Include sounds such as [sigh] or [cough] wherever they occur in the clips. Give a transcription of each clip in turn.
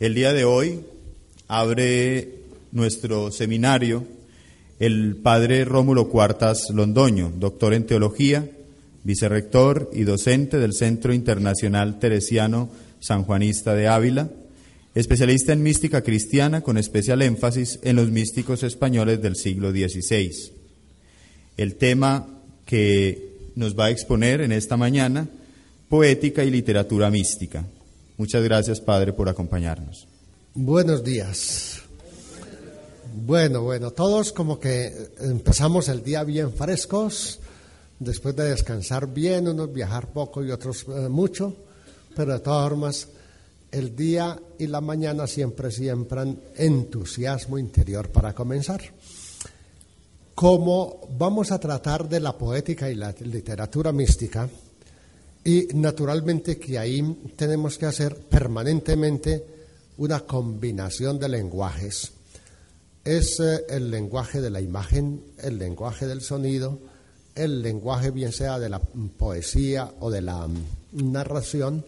El día de hoy abre nuestro seminario el padre Rómulo Cuartas Londoño, doctor en teología, vicerrector y docente del Centro Internacional Teresiano San Juanista de Ávila, especialista en mística cristiana con especial énfasis en los místicos españoles del siglo XVI. El tema que nos va a exponer en esta mañana, poética y literatura mística. Muchas gracias, Padre, por acompañarnos. Buenos días. Bueno, bueno, todos como que empezamos el día bien frescos, después de descansar bien, unos viajar poco y otros eh, mucho, pero de todas formas el día y la mañana siempre siembran entusiasmo interior para comenzar. Como vamos a tratar de la poética y la literatura mística, y naturalmente que ahí tenemos que hacer permanentemente una combinación de lenguajes. Es eh, el lenguaje de la imagen, el lenguaje del sonido, el lenguaje bien sea de la poesía o de la mm, narración.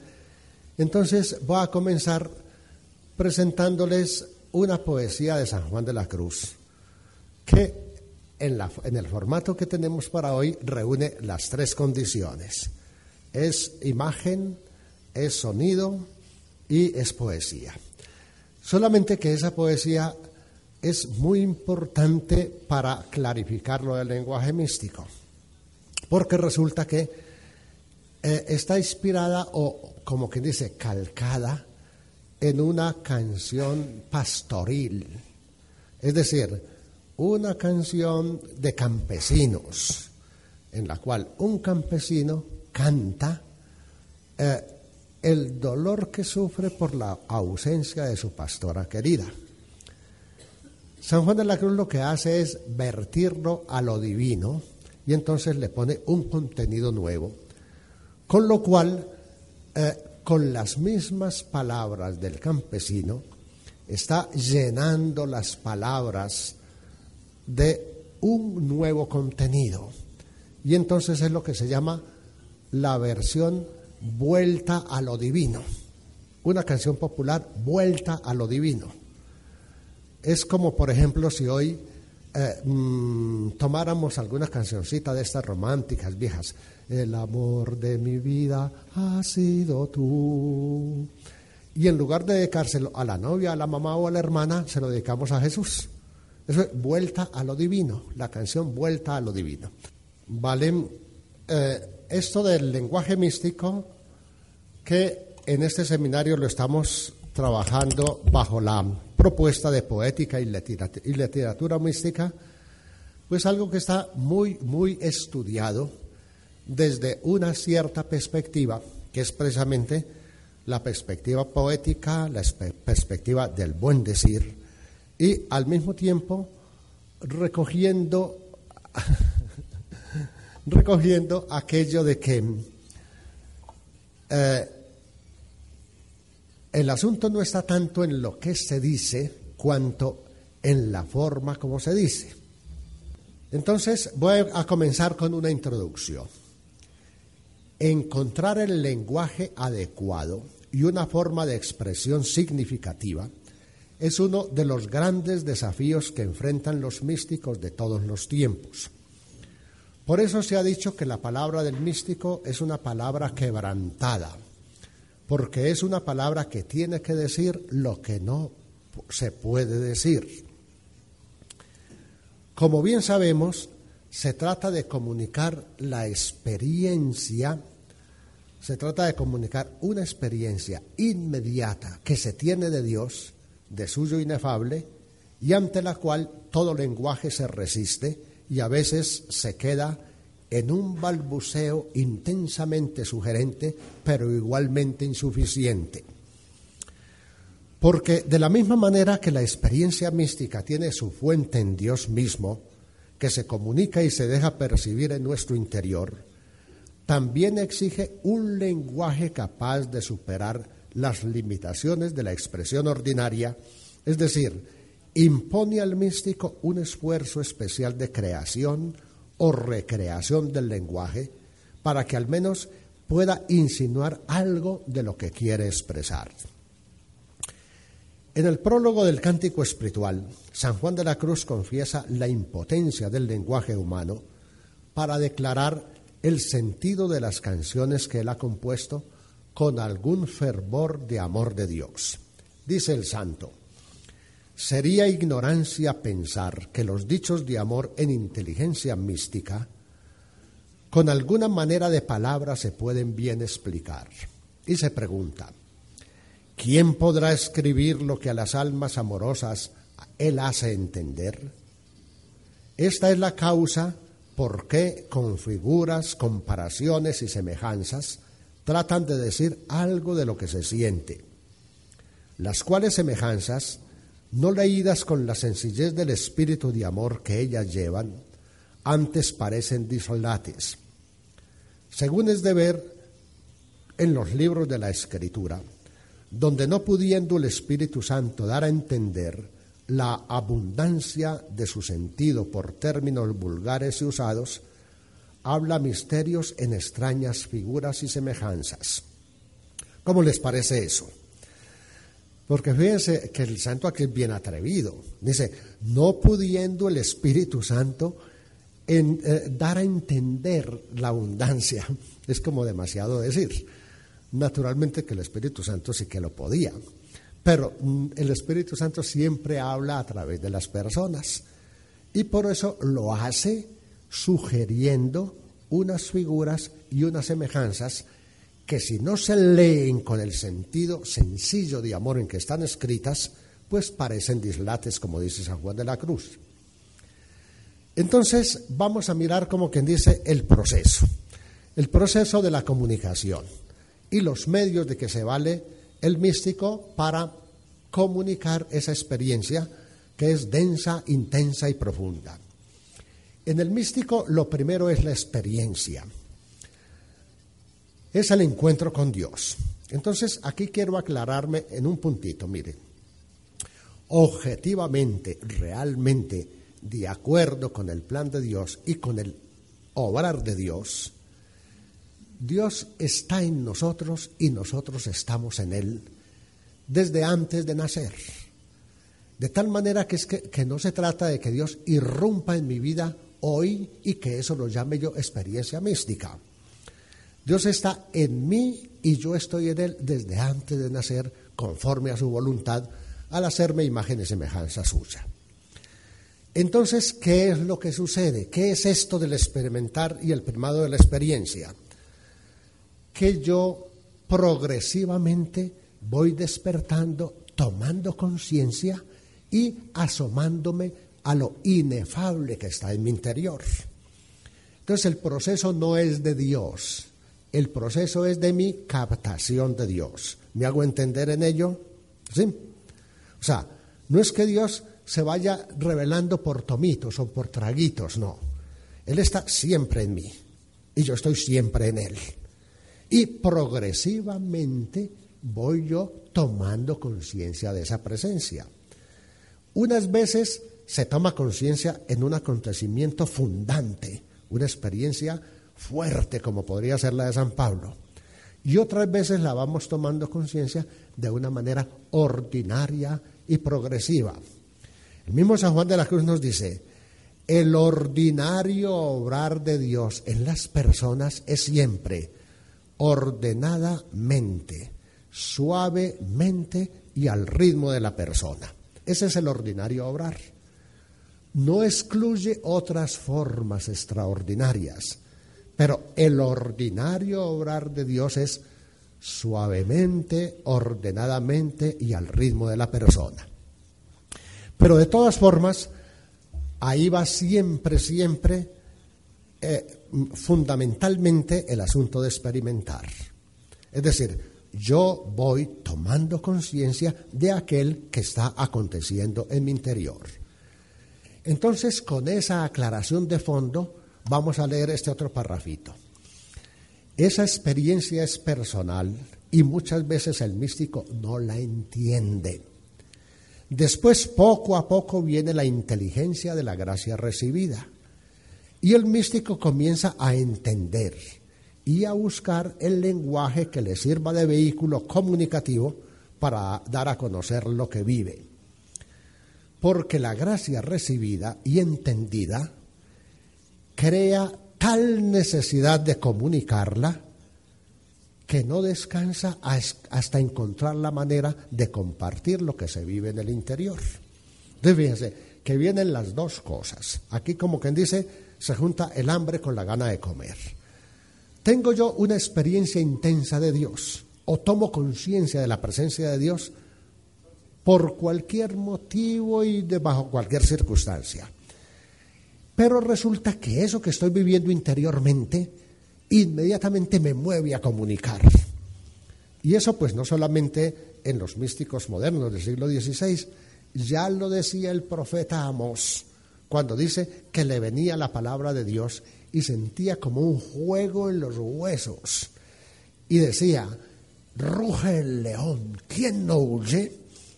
Entonces voy a comenzar presentándoles una poesía de San Juan de la Cruz, que en, el formato que tenemos para hoy reúne las tres condiciones. Es imagen, es sonido y es poesía. Solamente que esa poesía es muy importante para clarificar lo del lenguaje místico, porque resulta que eh, está inspirada o, como quien dice, calcada en una canción pastoril, es decir, una canción de campesinos, en la cual un campesino canta eh, el dolor que sufre por la ausencia de su pastora querida. San Juan de la Cruz lo que hace es vertirlo a lo divino y entonces le pone un contenido nuevo, con lo cual, eh, con las mismas palabras del campesino, está llenando las palabras de un nuevo contenido. Y entonces es lo que se llama la versión Vuelta a lo Divino, una canción popular, Vuelta a lo Divino. Es como, por ejemplo, si hoy eh, mm, tomáramos alguna cancioncita de estas románticas viejas, el amor de mi vida ha sido tú. Y en lugar de dedicárselo a la novia, a la mamá o a la hermana, se lo dedicamos a Jesús. Eso es vuelta a lo divino, la canción vuelta a lo divino. Vale, eh, esto del lenguaje místico, que en este seminario lo estamos trabajando bajo la propuesta de poética y literatura, mística, pues algo que está muy, muy estudiado desde una cierta perspectiva, que es precisamente la perspectiva poética, la perspectiva del buen decir, y al mismo tiempo recogiendo recogiendo aquello de que eh, el asunto no está tanto en lo que se dice cuanto en la forma como se dice. Entonces voy a comenzar con una introducción. Encontrar el lenguaje adecuado y una forma de expresión significativa es uno de los grandes desafíos que enfrentan los místicos de todos los tiempos. Por eso se ha dicho que la palabra del místico es una palabra quebrantada, porque es una palabra que tiene que decir lo que no se puede decir. Como bien sabemos, se trata de comunicar la experiencia, se trata de comunicar una experiencia inmediata que se tiene de Dios, de suyo inefable, y ante la cual todo lenguaje se resiste y a veces se queda en un balbuceo intensamente sugerente, pero igualmente insuficiente. Porque de la misma manera que la experiencia mística tiene su fuente en Dios mismo, que se comunica y se deja percibir en nuestro interior, también exige un lenguaje capaz de superar las limitaciones de la expresión ordinaria, es decir, impone al místico un esfuerzo especial de creación o recreación del lenguaje para que al menos pueda insinuar algo de lo que quiere expresar. En el prólogo del cántico espiritual, San Juan de la Cruz confiesa la impotencia del lenguaje humano para declarar el sentido de las canciones que él ha compuesto con algún fervor de amor de Dios. Dice el santo, sería ignorancia pensar que los dichos de amor en inteligencia mística con alguna manera de palabra se pueden bien explicar. Y se pregunta, ¿Quién podrá escribir lo que a las almas amorosas Él hace entender? Esta es la causa por qué con figuras, comparaciones y semejanzas tratan de decir algo de lo que se siente, las cuales semejanzas, no leídas con la sencillez del espíritu de amor que ellas llevan, antes parecen disolates. Según es de ver en los libros de la Escritura, donde no pudiendo el Espíritu Santo dar a entender la abundancia de su sentido por términos vulgares y usados, habla misterios en extrañas figuras y semejanzas. ¿Cómo les parece eso? Porque fíjense que el santo aquí es bien atrevido. Dice, no pudiendo el Espíritu Santo eh, dar a entender la abundancia, [laughs] es como demasiado decir. Naturalmente que el Espíritu Santo sí que lo podía, pero mm, el Espíritu Santo siempre habla a través de las personas y por eso lo hace sugiriendo unas figuras y unas semejanzas que si no se leen con el sentido sencillo de amor en que están escritas, pues parecen dislates, como dice San Juan de la Cruz. Entonces vamos a mirar como quien dice el proceso, el proceso de la comunicación y los medios de que se vale el místico para comunicar esa experiencia que es densa, intensa y profunda. En el místico lo primero es la experiencia, es el encuentro con Dios. Entonces aquí quiero aclararme en un puntito, mire, objetivamente, realmente, de acuerdo con el plan de Dios y con el obrar de Dios, Dios está en nosotros y nosotros estamos en Él desde antes de nacer. De tal manera que, es que, no se trata de que Dios irrumpa en mi vida hoy y que eso lo llame yo experiencia mística. Dios está en mí y yo estoy en Él desde antes de nacer, conforme a su voluntad, al hacerme imagen y semejanza suya. Entonces, ¿qué es lo que sucede? ¿Qué es esto del experimentar y el primado de la experiencia? que yo progresivamente voy despertando, tomando conciencia y asomándome a lo inefable que está en mi interior. Entonces el proceso no es de Dios, el proceso es de mi captación de Dios. ¿Me hago entender en ello? ¿Sí? O sea, no es que Dios se vaya revelando por tomitos o por traguitos, no. Él está siempre en mí y yo estoy siempre en Él. Y progresivamente voy yo tomando conciencia de esa presencia. Unas veces se toma conciencia en un acontecimiento fundante, una experiencia fuerte como podría ser la de San Pablo. Y otras veces la vamos tomando conciencia de una manera ordinaria y progresiva. El mismo San Juan de la Cruz nos dice, el ordinario obrar de Dios en las personas es siempre ordenadamente, suavemente y al ritmo de la persona. Ese es el ordinario obrar. No excluye otras formas extraordinarias, pero el ordinario obrar de Dios es suavemente, ordenadamente y al ritmo de la persona. Pero de todas formas, ahí va siempre, siempre eh, fundamentalmente el asunto de experimentar. Es decir, yo voy tomando conciencia de aquel que está aconteciendo en mi interior. Entonces, con esa aclaración de fondo, vamos a leer este otro parrafito. Esa experiencia es personal y muchas veces el místico no la entiende. Después, poco a poco, viene la inteligencia de la gracia recibida. Y el místico comienza a entender y a buscar el lenguaje que le sirva de vehículo comunicativo para dar a conocer lo que vive. Porque la gracia recibida y entendida crea tal necesidad de comunicarla que no descansa hasta encontrar la manera de compartir lo que se vive en el interior. Entonces fíjense que vienen las dos cosas. Aquí como quien dice, se junta el hambre con la gana de comer. Tengo yo una experiencia intensa de Dios o tomo conciencia de la presencia de Dios por cualquier motivo y de bajo cualquier circunstancia. Pero resulta que eso que estoy viviendo interiormente inmediatamente me mueve a comunicar. Y eso pues no solamente en los místicos modernos del siglo XVI, ya lo decía el profeta Amós cuando dice que le venía la palabra de Dios y sentía como un juego en los huesos. Y decía, ruge el león, ¿quién no huye?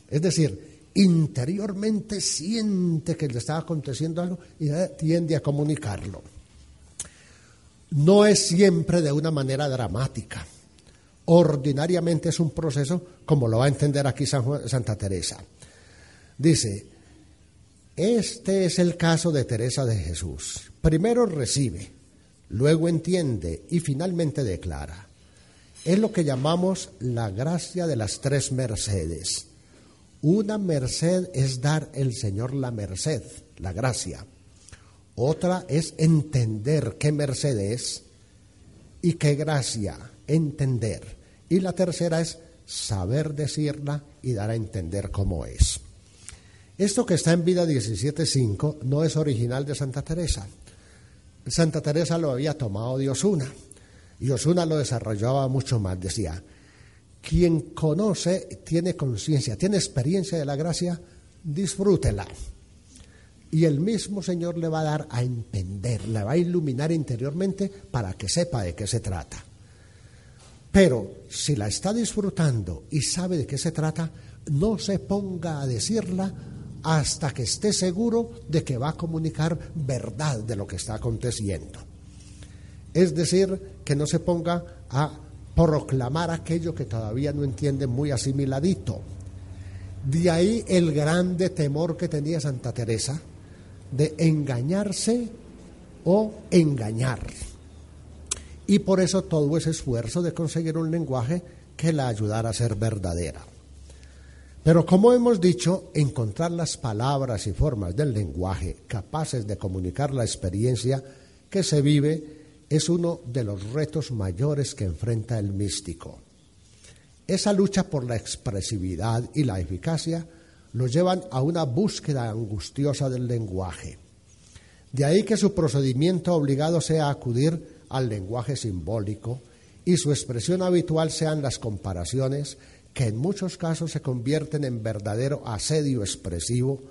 Es decir, interiormente siente que le está aconteciendo algo y tiende a comunicarlo no es siempre de una manera dramática. Ordinariamente es un proceso como lo va a entender aquí Santa Teresa. Dice, este es el caso de Teresa de Jesús. Primero recibe, luego entiende y finalmente declara. Es lo que llamamos la gracia de las tres mercedes. Una merced es dar el Señor la merced, la gracia. Otra es entender qué merced es y qué gracia, entender. Y la tercera es saber decirla y dar a entender cómo es. Esto que está en Vida 17.5 no es original de Santa Teresa. Santa Teresa lo había tomado de Osuna y Osuna lo desarrollaba mucho más. Decía, quien conoce, tiene conciencia, tiene experiencia de la gracia, disfrútela y el mismo Señor le va a dar a entender, le va a iluminar interiormente para que sepa de qué se trata. Pero si la está disfrutando y sabe de qué se trata, no se ponga a decirla hasta que esté seguro de que va a comunicar verdad de lo que está aconteciendo. Es decir, que no se ponga a proclamar aquello que todavía no entiende muy asimiladito. De ahí el grande temor que tenía Santa Teresa, de engañarse o engañar. Y por eso todo ese esfuerzo de conseguir un lenguaje que la ayudara a ser verdadera. Pero como hemos dicho, encontrar las palabras y formas del lenguaje capaces de comunicar la experiencia que se vive es uno de los retos mayores que enfrenta el místico. Esa lucha por la expresividad y la eficacia lo llevan a una búsqueda angustiosa del lenguaje. De ahí que su procedimiento obligado sea acudir al lenguaje simbólico y su expresión habitual sean las comparaciones que en muchos casos se convierten en verdadero asedio expresivo,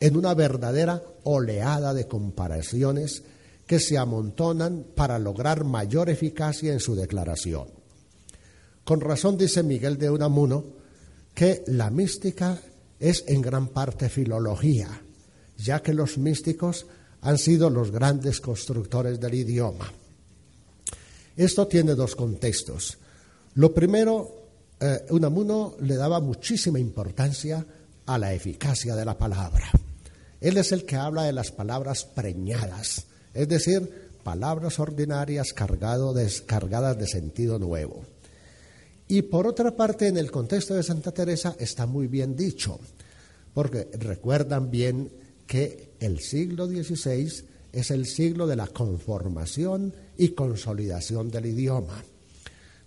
en una verdadera oleada de comparaciones que se amontonan para lograr mayor eficacia en su declaración. Con razón dice Miguel de Unamuno que la mística es en gran parte filología, ya que los místicos han sido los grandes constructores del idioma. Esto tiene dos contextos. Lo primero, eh, Unamuno le daba muchísima importancia a la eficacia de la palabra. Él es el que habla de las palabras preñadas, es decir, palabras ordinarias cargadas de sentido nuevo. Y por otra parte, en el contexto de Santa Teresa está muy bien dicho, porque recuerdan bien que el siglo XVI es el siglo de la conformación y consolidación del idioma.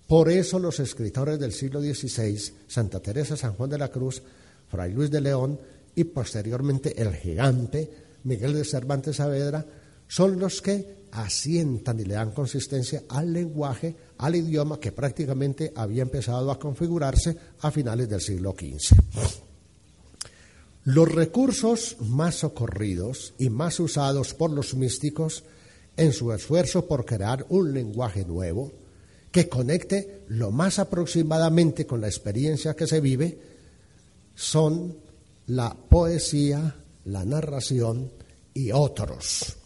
Por eso los escritores del siglo XVI, Santa Teresa, San Juan de la Cruz, Fray Luis de León y posteriormente el gigante Miguel de Cervantes Saavedra, son los que asientan y le dan consistencia al lenguaje, al idioma que prácticamente había empezado a configurarse a finales del siglo XV. Los recursos más socorridos y más usados por los místicos en su esfuerzo por crear un lenguaje nuevo que conecte lo más aproximadamente con la experiencia que se vive son la poesía, la narración y otros.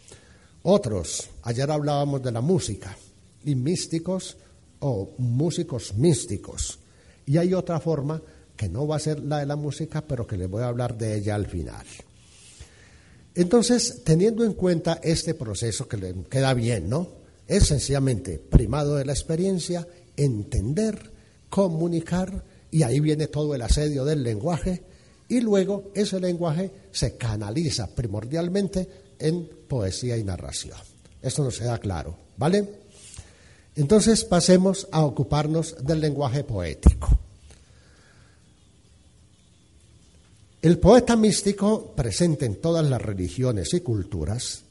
Otros, ayer hablábamos de la música y místicos o músicos místicos. Y hay otra forma que no va a ser la de la música, pero que les voy a hablar de ella al final. Entonces, teniendo en cuenta este proceso que le queda bien, ¿no? Es sencillamente, primado de la experiencia, entender, comunicar, y ahí viene todo el asedio del lenguaje, y luego ese lenguaje se canaliza primordialmente en poesía y narración. Esto nos queda claro, ¿vale? Entonces pasemos a ocuparnos del lenguaje poético. El poeta místico, presente en todas las religiones y culturas,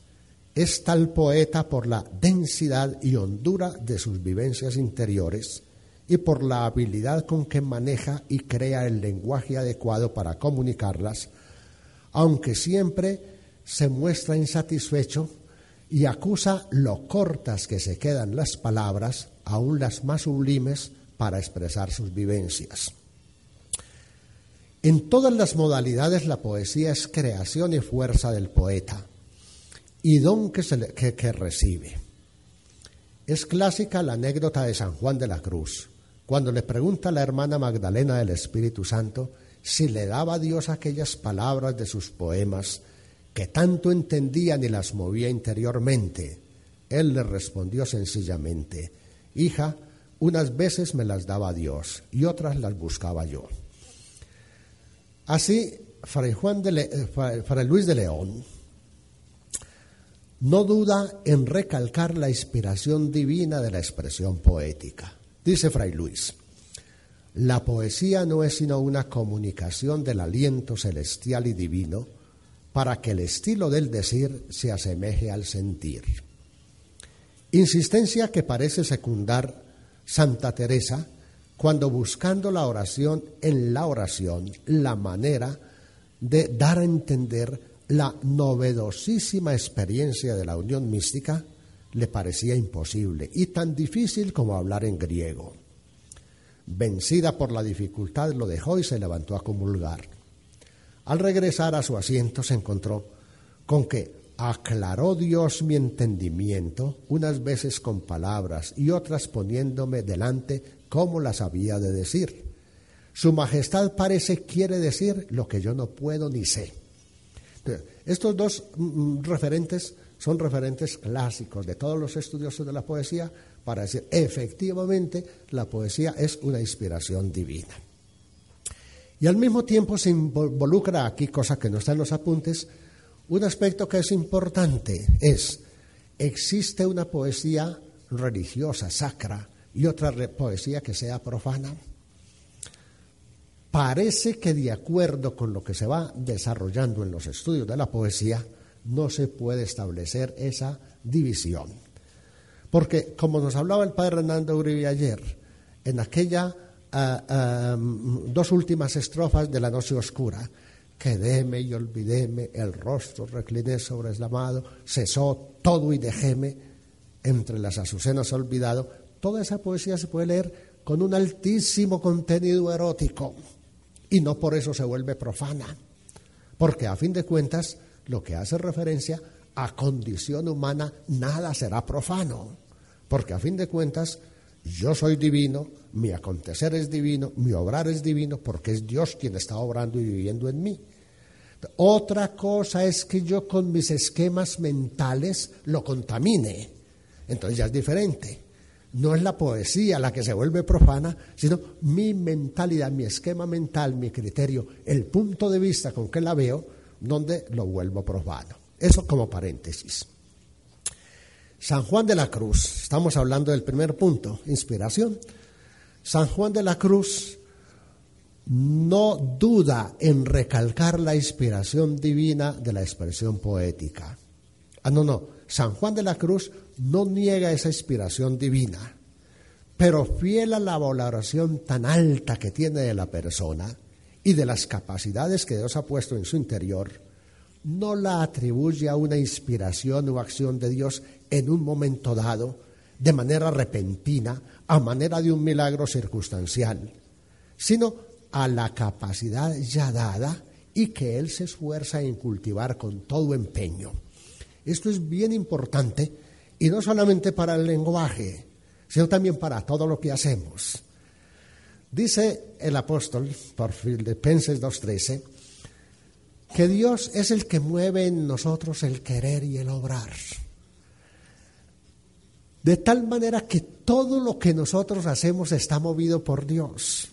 es tal poeta por la densidad y hondura de sus vivencias interiores y por la habilidad con que maneja y crea el lenguaje adecuado para comunicarlas, aunque siempre se muestra insatisfecho y acusa lo cortas que se quedan las palabras, aun las más sublimes, para expresar sus vivencias. En todas las modalidades la poesía es creación y fuerza del poeta y don que, que, recibe. Es clásica la anécdota de San Juan de la Cruz, cuando le pregunta a la hermana Magdalena del Espíritu Santo si le daba a Dios aquellas palabras de sus poemas que tanto entendían y las movía interiormente. Él le respondió sencillamente, Hija, unas veces me las daba Dios y otras las buscaba yo. Así, Fray, Juan de eh, Luis de León no duda en recalcar la inspiración divina de la expresión poética. Dice Fray Luis, la poesía no es sino una comunicación del aliento celestial y divino para que el estilo del decir se asemeje al sentir. Insistencia que parece secundar Santa Teresa cuando buscando la oración en la oración, la manera de dar a entender la novedosísima experiencia de la unión mística, le parecía imposible y tan difícil como hablar en griego. Vencida por la dificultad, lo dejó y se levantó a comulgar. Al regresar a su asiento se encontró con que aclaró Dios mi entendimiento, unas veces con palabras y otras poniéndome delante cómo las había de decir. Su majestad parece quiere decir lo que yo no puedo ni sé. estos dos mm, mm, referentes son referentes clásicos de todos los estudiosos de la poesía para decir, efectivamente, la poesía es una inspiración divina. Y al mismo tiempo se involucra aquí, cosa que no está en los apuntes, un aspecto que es importante, es, existe una poesía religiosa, sacra, y otra poesía que sea profana. Parece que de acuerdo con lo que se va desarrollando en los estudios de la poesía, no se puede establecer esa división. Porque, como nos hablaba el padre Hernando Uribe ayer, en aquella ah, ah, dos últimas estrofas de la noche oscura, quedéme y olvidéme, el rostro recliné sobre el amado, cesó todo y dejéme, entre las azucenas olvidado, toda esa poesía se puede leer con un altísimo contenido erótico y no por eso se vuelve profana, porque a fin de cuentas lo que hace referencia a condición humana nada será profano, porque a fin de cuentas yo soy divino, mi acontecer es divino, mi obrar es divino, porque es Dios quien está obrando y viviendo en mí. Otra cosa es que yo con mis esquemas mentales lo contamine, entonces ya es diferente. No es la poesía la que se vuelve profana, sino mi mentalidad, mi esquema mental, mi criterio, el punto de vista con que la veo, donde lo vuelvo profano. Eso como paréntesis. San Juan de la Cruz, estamos hablando del primer punto, inspiración. San Juan de la Cruz no duda en recalcar la inspiración divina de la expresión poética. Ah, no, no. San Juan de la Cruz no niega esa inspiración divina, pero fiel a la valoración tan alta que tiene de la persona y de las capacidades que Dios ha puesto en su interior, no la atribuye a una inspiración o acción de Dios en un momento dado, de manera repentina, a manera de un milagro circunstancial, sino a la capacidad ya dada y que Él se esfuerza en cultivar con todo empeño. Esto es bien importante y no solamente para el lenguaje, sino también para todo lo que hacemos. Dice el apóstol por Filipenses 2.13 que Dios es el que mueve en nosotros el querer y el obrar. De tal manera que todo lo que nosotros hacemos está movido por Dios.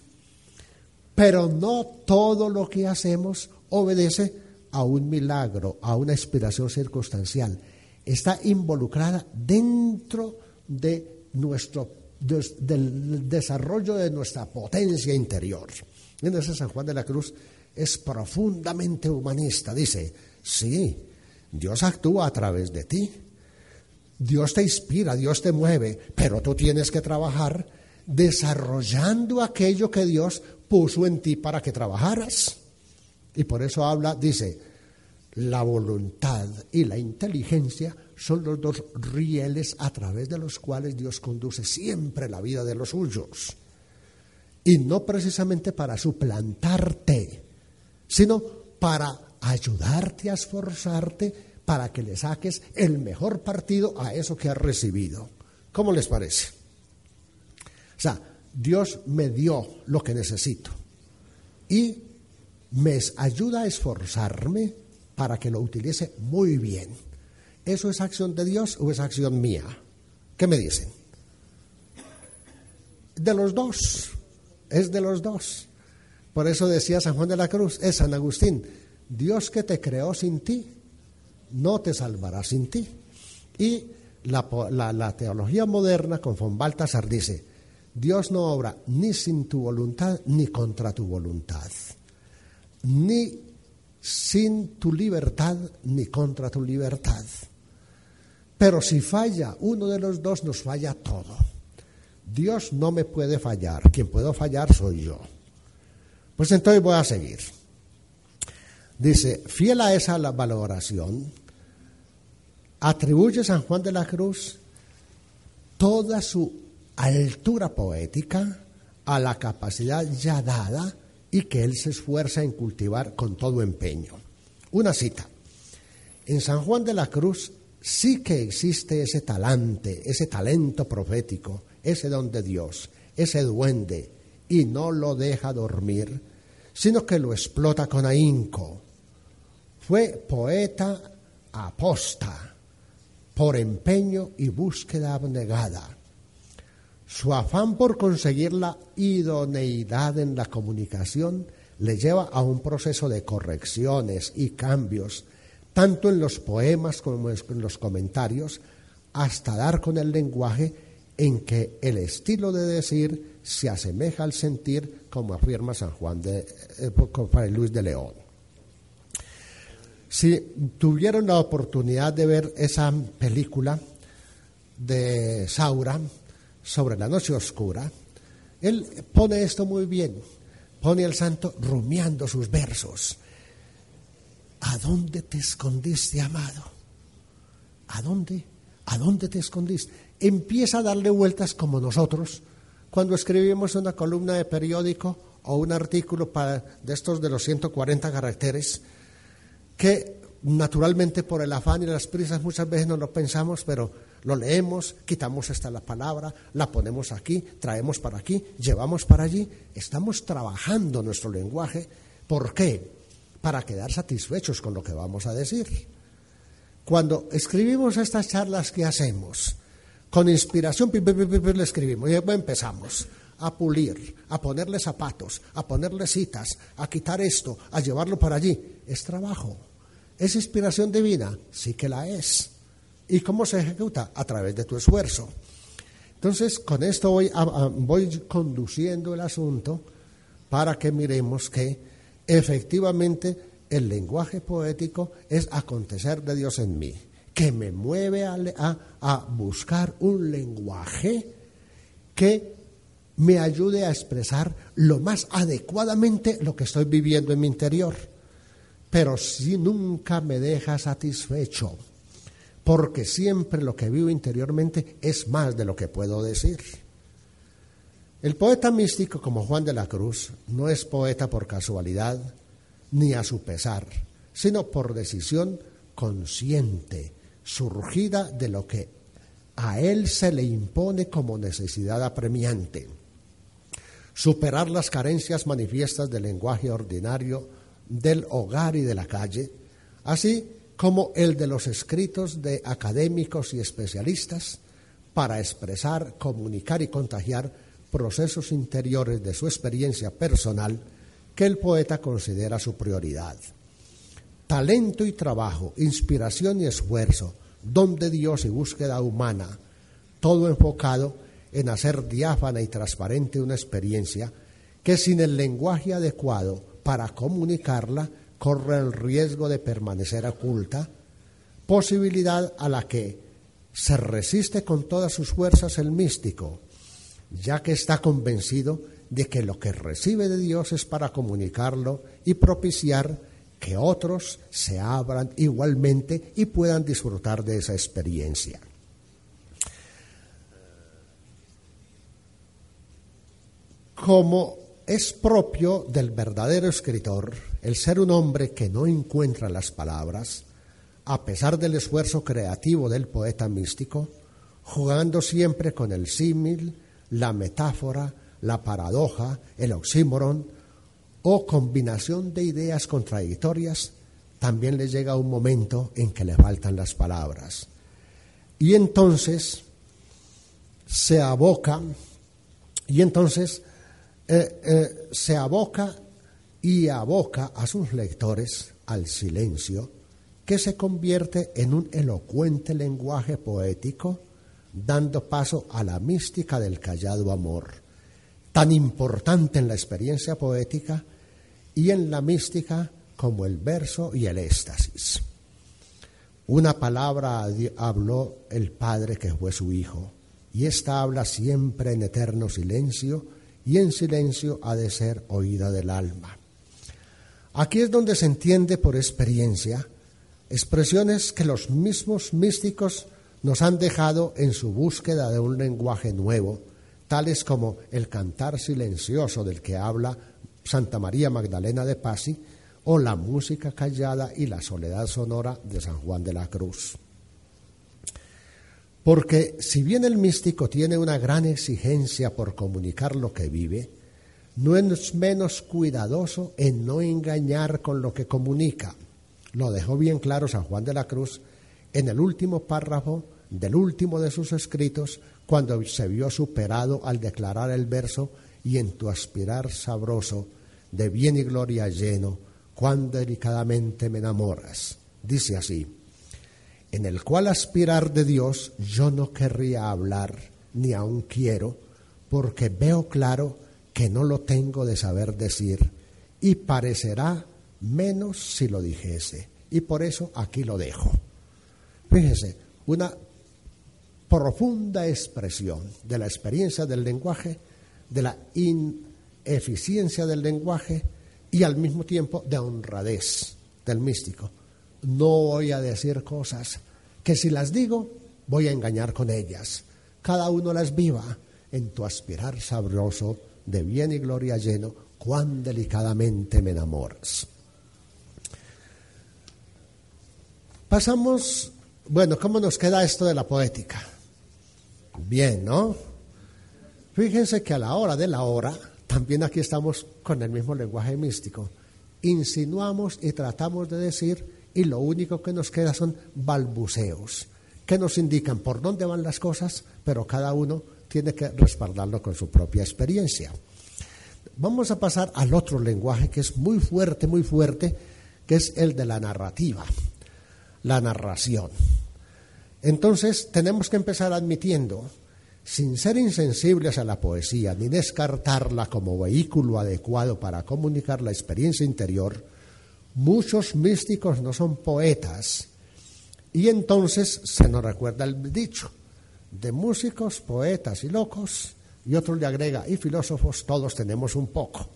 Pero no todo lo que hacemos obedece a un milagro, a una inspiración circunstancial. Está involucrada dentro de nuestro, del desarrollo de nuestra potencia interior. Entonces San Juan de la Cruz es profundamente humanista. Dice, sí, Dios actúa a través de ti. Dios te inspira, Dios te mueve, pero tú tienes que trabajar desarrollando aquello que Dios puso en ti para que trabajaras. Y por eso habla, dice, la voluntad y la inteligencia son los dos rieles a través de los cuales Dios conduce siempre la vida de los suyos. Y no precisamente para suplantarte, sino para ayudarte a esforzarte para que le saques el mejor partido a eso que has recibido. ¿Cómo les parece? O sea, Dios me dio lo que necesito y me ayuda a esforzarme para que lo utilice muy bien. ¿Eso es acción de Dios o es acción mía? ¿Qué me dicen? De los dos, es de los dos. Por eso decía San Juan de la Cruz, es San Agustín, Dios que te creó sin ti, no te salvará sin ti. Y la, teología moderna con von Baltasar dice, Dios no obra ni sin tu voluntad ni contra tu voluntad, ni sin tu libertad ni contra tu libertad. Pero si falla uno de los dos, nos falla todo. Dios no me puede fallar, quien puedo fallar soy yo. Pues entonces voy a seguir. Dice, fiel a esa valoración, atribuye San Juan de la Cruz toda su altura poética a la capacidad ya dada y que él se esfuerza en cultivar con todo empeño. Una cita. En San Juan de la Cruz sí que existe ese talante, ese talento profético, ese don de Dios, ese duende, y no lo deja dormir, sino que lo explota con ahínco. Fue poeta aposta por empeño y búsqueda abnegada. Su afán por conseguir la idoneidad en la comunicación le lleva a un proceso de correcciones y cambios, tanto en los poemas como en los comentarios, hasta dar con el lenguaje en que el estilo de decir se asemeja al sentir, como afirma San Juan de eh, Luis de León. Si tuvieron la oportunidad de ver esa película de Saura sobre la noche oscura, él pone esto muy bien, pone al santo rumiando sus versos. ¿A dónde te escondiste, amado? ¿A dónde? ¿A dónde te escondiste? Empieza a darle vueltas como nosotros cuando escribimos una columna de periódico o un artículo para, de estos de los 140 caracteres, que naturalmente por el afán y las prisas muchas veces no lo pensamos, pero lo leemos, quitamos esta la palabra, la ponemos aquí, traemos para aquí, llevamos para allí, estamos trabajando nuestro lenguaje. ¿Por qué? Para quedar satisfechos con lo que vamos a decir. Cuando escribimos estas charlas que hacemos, con inspiración, le escribimos y empezamos a pulir, a ponerle zapatos, a ponerle citas, a quitar esto, a llevarlo para allí. Es trabajo. ¿Es inspiración divina? Sí que la es. ¿Y cómo se ejecuta? A través de tu esfuerzo. Entonces, con esto voy, voy conduciendo el asunto para que miremos que efectivamente el lenguaje poético es acontecer de Dios en mí que me mueve a, buscar un lenguaje que me ayude a expresar lo más adecuadamente lo que estoy viviendo en mi interior. Pero si nunca me deja satisfecho, porque siempre lo que vivo interiormente es más de lo que puedo decir. El poeta místico como Juan de la Cruz no es poeta por casualidad ni a su pesar, sino por decisión consciente, surgida de lo que a él se le impone como necesidad apremiante. Superar las carencias manifiestas del lenguaje ordinario del hogar y de la calle, así como el de los escritos de académicos y especialistas para expresar, comunicar y contagiar procesos interiores de su experiencia personal que el poeta considera su prioridad. Talento y trabajo, inspiración y esfuerzo, don de Dios y búsqueda humana, todo enfocado en hacer diáfana y transparente una experiencia que sin el lenguaje adecuado para comunicarla corre el riesgo de permanecer oculta, posibilidad a la que se resiste con todas sus fuerzas el místico, ya que está convencido de que lo que recibe de Dios es para comunicarlo y propiciar que otros se abran igualmente y puedan disfrutar de esa experiencia. Como es propio del verdadero escritor el ser un hombre que no encuentra las palabras, a pesar del esfuerzo creativo del poeta místico, jugando siempre con el símil, la metáfora, la paradoja, el oxímoron o combinación de ideas contradictorias, también le llega un momento en que le faltan las palabras. Y entonces se aboca, y entonces eh, eh, se aboca y aboca a sus lectores al silencio, que se convierte en un elocuente lenguaje poético dando paso a la mística del callado amor, tan importante en la experiencia poética y en la mística como el verso y el éxtasis. Una palabra habló el Padre que fue su Hijo, y esta habla siempre en eterno silencio, y en silencio ha de ser oída del alma. Aquí es donde se entiende por experiencia expresiones que los mismos místicos nos han dejado en su búsqueda de un lenguaje nuevo, tales como el cantar silencioso del que habla Santa María Magdalena de Pasi o la música callada y la soledad sonora de San Juan de la Cruz. Porque si bien el místico tiene una gran exigencia por comunicar lo que vive, no es menos cuidadoso en no engañar con lo que comunica. Lo dejó bien claro San Juan de la Cruz en el último párrafo del último de sus escritos, cuando se vio superado al declarar el verso y en tu aspirar sabroso, de bien y gloria lleno, cuán delicadamente me enamoras. Dice así, en el cual aspirar de Dios yo no querría hablar, ni aún quiero, porque veo claro que no lo tengo de saber decir, y parecerá menos si lo dijese. Y por eso aquí lo dejo. Fíjense, una profunda expresión de la experiencia del lenguaje, de la ineficiencia del lenguaje y al mismo tiempo de honradez del místico. No voy a decir cosas que si las digo voy a engañar con ellas. Cada uno las viva en tu aspirar sabroso de bien y gloria lleno, cuán delicadamente me enamoras. Pasamos bueno, ¿cómo nos queda esto de la poética? Bien, ¿no? Fíjense que a la hora de la hora, también aquí estamos con el mismo lenguaje místico. Insinuamos y tratamos de decir y lo único que nos queda son balbuceos, que nos indican por dónde van las cosas, pero cada uno tiene que respaldarlo con su propia experiencia. Vamos a pasar al otro lenguaje que es muy fuerte, muy fuerte, que es el de la narrativa, la narración. Entonces tenemos que empezar admitiendo, sin ser insensibles a la poesía ni descartarla como vehículo adecuado para comunicar la experiencia interior, muchos místicos no son poetas Y entonces se nos recuerda el dicho, de músicos, poetas y locos, y otro le agrega, y filósofos, todos tenemos un poco.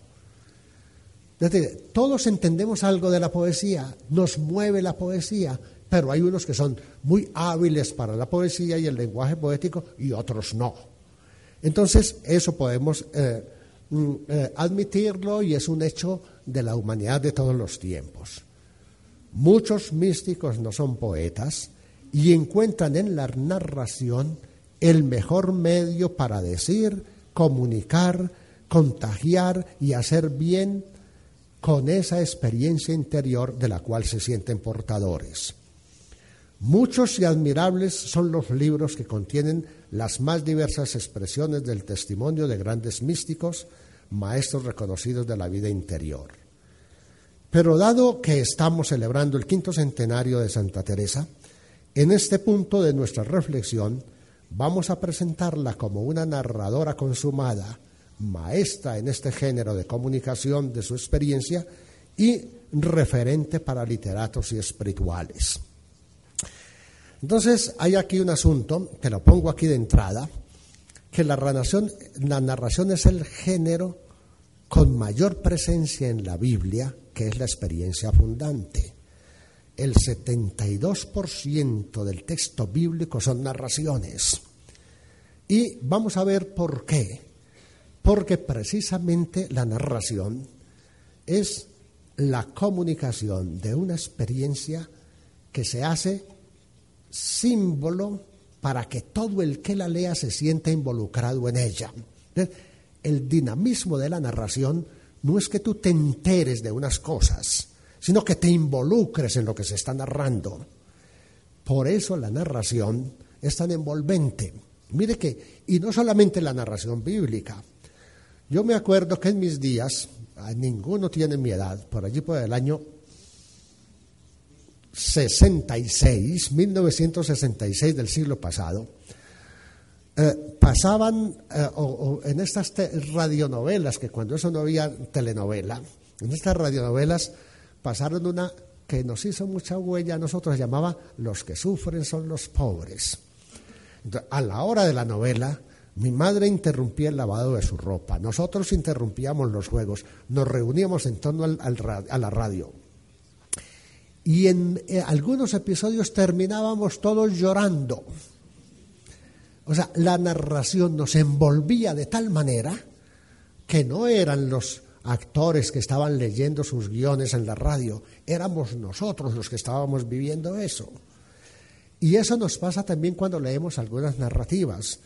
todos entendemos algo de la poesía, nos mueve la poesía, pero hay unos que son muy hábiles para la poesía y el lenguaje poético y otros no. Entonces, eso podemos eh, eh, admitirlo y es un hecho de la humanidad de todos los tiempos. Muchos místicos no son poetas y encuentran en la narración el mejor medio para decir, comunicar, contagiar y hacer bien con esa experiencia interior de la cual se sienten portadores. Muchos y admirables son los libros que contienen las más diversas expresiones del testimonio de grandes místicos, maestros reconocidos de la vida interior. Pero dado que estamos celebrando el quinto centenario de Santa Teresa, en este punto de nuestra reflexión vamos a presentarla como una narradora consumada, maestra en este género de comunicación de su experiencia y referente para literatos y espirituales. Entonces, hay aquí un asunto, que lo pongo aquí de entrada, que la narración, la narración es el género con mayor presencia en la Biblia que es la experiencia abundante. El 72% del texto bíblico son narraciones. Y vamos a ver por qué. Porque precisamente la narración es la comunicación de una experiencia que se hace símbolo para que todo el que la lea se sienta involucrado en ella. El dinamismo de la narración no es que tú te enteres de unas cosas, sino que te involucres en lo que se está narrando. Por eso la narración es tan envolvente. Mire que, y no solamente la narración bíblica. Yo me acuerdo que en mis días, ninguno tiene mi edad, por allí por el año 66, 1966 del siglo pasado, eh, pasaban eh, en estas radionovelas, que cuando eso no había telenovela, en estas radionovelas pasaron una que nos hizo mucha huella a nosotros, llamaba Los que sufren son los pobres. a la hora de la novela, mi madre interrumpía el lavado de su ropa, nosotros interrumpíamos los juegos, nos reuníamos en torno al, a la radio. Y en eh, algunos episodios terminábamos todos llorando o sea, la narración nos envolvía de tal manera que no eran los actores que estaban leyendo sus guiones en la radio, éramos nosotros los que estábamos viviendo eso. Y eso nos pasa también cuando leemos algunas narrativas.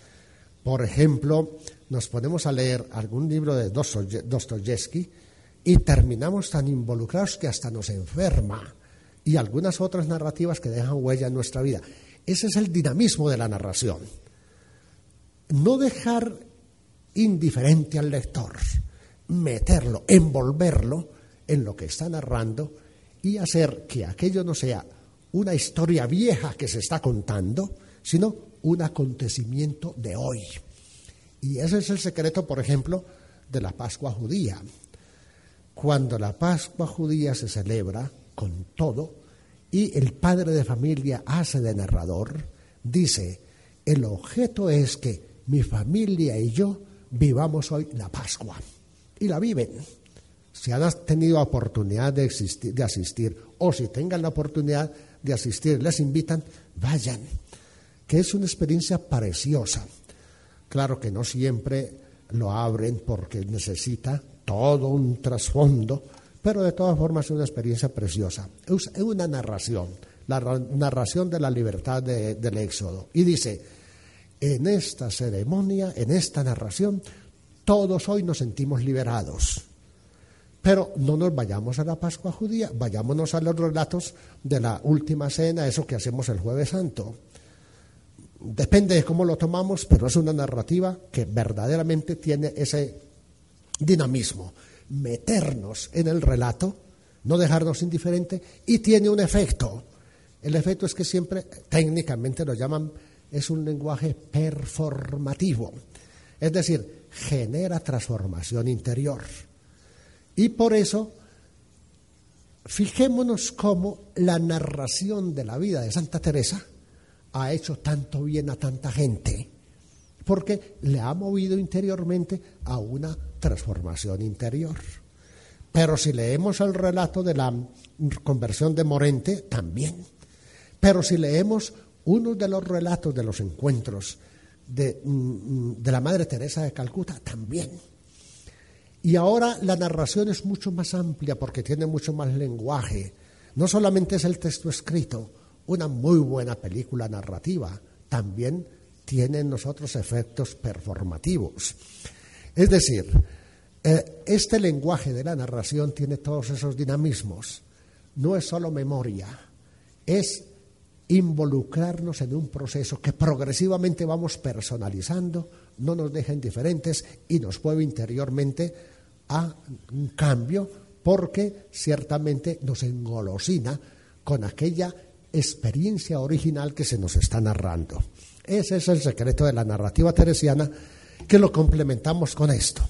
Por ejemplo, nos ponemos a leer algún libro de Dostoyevsky y terminamos tan involucrados que hasta nos enferma. Y algunas otras narrativas que dejan huella en nuestra vida. Ese es el dinamismo de la narración no dejar indiferente al lector, meterlo, envolverlo en lo que está narrando y hacer que aquello no sea una historia vieja que se está contando, sino un acontecimiento de hoy. Y ese es el secreto, por ejemplo, de la Pascua judía. Cuando la Pascua judía se celebra con todo y el padre de familia hace de narrador, dice, el objeto es que mi familia y yo vivamos hoy la Pascua. Y la viven. Si han tenido oportunidad de, de asistir o si tengan la oportunidad de asistir, les invitan, vayan, que es una experiencia preciosa. Claro que no siempre lo abren porque necesita todo un trasfondo, pero de todas formas es una experiencia preciosa. Es una narración, la narración de la libertad del Éxodo. Y dice, en esta ceremonia, en esta narración, todos hoy nos sentimos liberados. Pero no nos vayamos a la Pascua judía, vayámonos a los relatos de la última cena, eso que hacemos el jueves santo. Depende de cómo lo tomamos, pero es una narrativa que verdaderamente tiene ese dinamismo. Meternos en el relato, no dejarnos indiferente, y tiene un efecto. El efecto es que siempre técnicamente lo llaman es un lenguaje performativo, es decir, genera transformación interior. Y por eso fijémonos cómo la narración de la vida de Santa Teresa ha hecho tanto bien a tanta gente, porque le ha movido interiormente a una transformación interior. Pero si leemos el relato de la conversión de Morente, también. Pero si leemos uno de los relatos de los encuentros de, mm, de la Madre Teresa de Calcuta, también. Y ahora la narración es mucho más amplia porque tiene mucho más lenguaje. No solamente es el texto escrito, una muy buena película narrativa, también tiene en nosotros efectos performativos. Es decir, eh, este lenguaje de la narración tiene todos esos dinamismos. No es solo memoria, es involucrarnos en un proceso que progresivamente vamos personalizando, no nos deja indiferentes y nos mueve interiormente a un cambio porque ciertamente nos engolosina con aquella experiencia original que se nos está narrando. Ese es el secreto de la narrativa teresiana que lo complementamos con esto.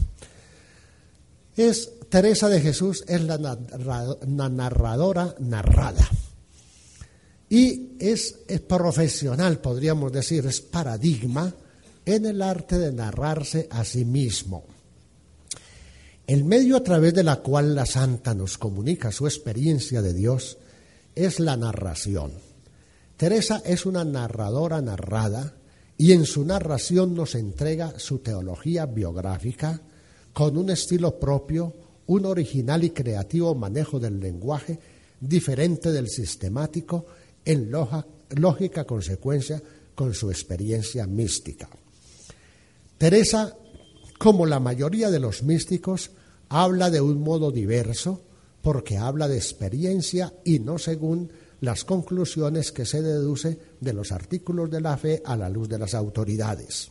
Es Teresa de Jesús es la, narradora narrada. Y es, es profesional, podríamos decir, es paradigma en el arte de narrarse a sí mismo. El medio a través de la cual la santa nos comunica su experiencia de Dios es la narración. Teresa es una narradora narrada y en su narración nos entrega su teología biográfica con un estilo propio, un original y creativo manejo del lenguaje diferente del sistemático en lógica consecuencia con su experiencia mística. Teresa, como la mayoría de los místicos, habla de un modo diverso porque habla de experiencia y no según las conclusiones que se deduce de los artículos de la fe a la luz de las autoridades.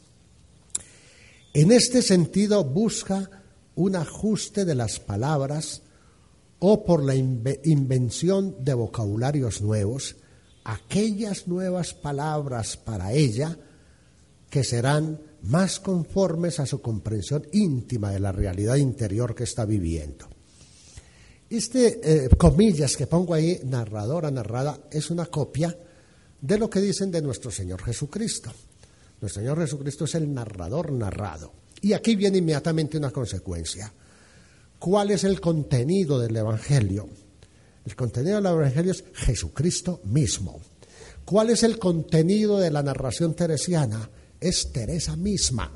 En este sentido busca un ajuste de las palabras o por la invención de vocabularios nuevos, aquellas nuevas palabras para ella que serán más conformes a su comprensión íntima de la realidad interior que está viviendo. Este, eh, comillas que pongo ahí, narradora, narrada, es una copia de lo que dicen de nuestro Señor Jesucristo. Nuestro Señor Jesucristo es el narrador narrado. Y aquí viene inmediatamente una consecuencia. ¿Cuál es el contenido del Evangelio? El contenido del Evangelio es Jesucristo mismo. ¿Cuál es el contenido de la narración teresiana? es Teresa misma,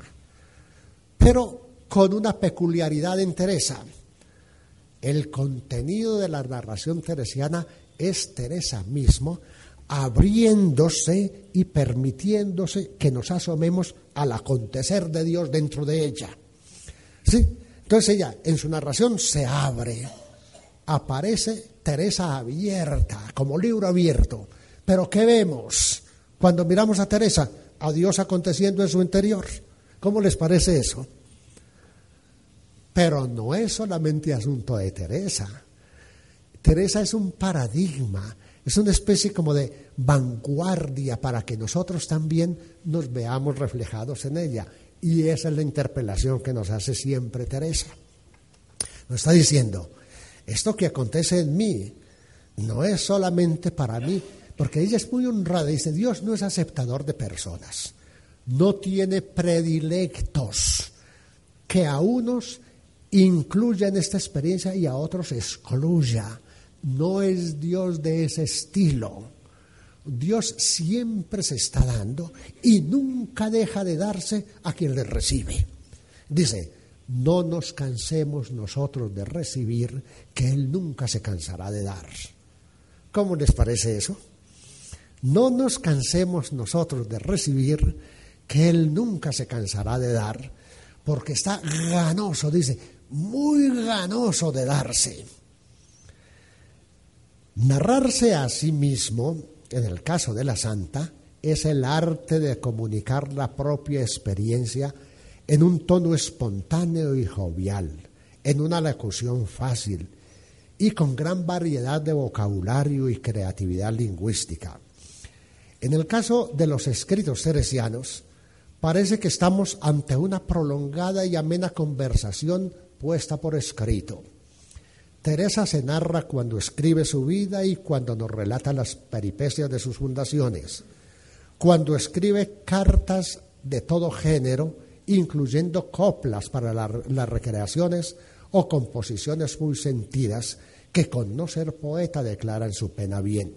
pero con una peculiaridad en Teresa. El contenido de la narración teresiana es Teresa mismo, abriéndose y permitiéndose que nos asomemos al acontecer de Dios dentro de ella. ¿Sí? Entonces ella en su narración se abre, aparece Teresa abierta, como libro abierto. Pero ¿qué vemos cuando miramos a Teresa? a Dios aconteciendo en su interior. ¿Cómo les parece eso? Pero no es solamente asunto de Teresa. Teresa es un paradigma, es una especie como de vanguardia para que nosotros también nos veamos reflejados en ella. Y esa es la interpelación que nos hace siempre Teresa. Nos está diciendo, esto que acontece en mí no es solamente para mí, porque ella es muy honrada. Dice, Dios no es aceptador de personas, no tiene predilectos que a unos incluya en esta experiencia y a otros excluya. No es Dios de ese estilo. Dios siempre se está dando y nunca deja de darse a quien le recibe. Dice, no nos cansemos nosotros de recibir, que Él nunca se cansará de dar. ¿Cómo les parece eso? No nos cansemos nosotros de recibir, que Él nunca se cansará de dar, porque está ganoso, dice, muy ganoso de darse. Narrarse a sí mismo, en el caso de la santa, es el arte de comunicar la propia experiencia en un tono espontáneo y jovial, en una locución fácil y con gran variedad de vocabulario y creatividad lingüística. En el caso de los escritos teresianos, parece que estamos ante una prolongada y amena conversación puesta por escrito. Teresa se narra cuando escribe su vida y cuando nos relata las peripecias de sus fundaciones, cuando escribe cartas de todo género, incluyendo coplas para las recreaciones o composiciones muy sentidas que con no ser poeta declaran su pena bien.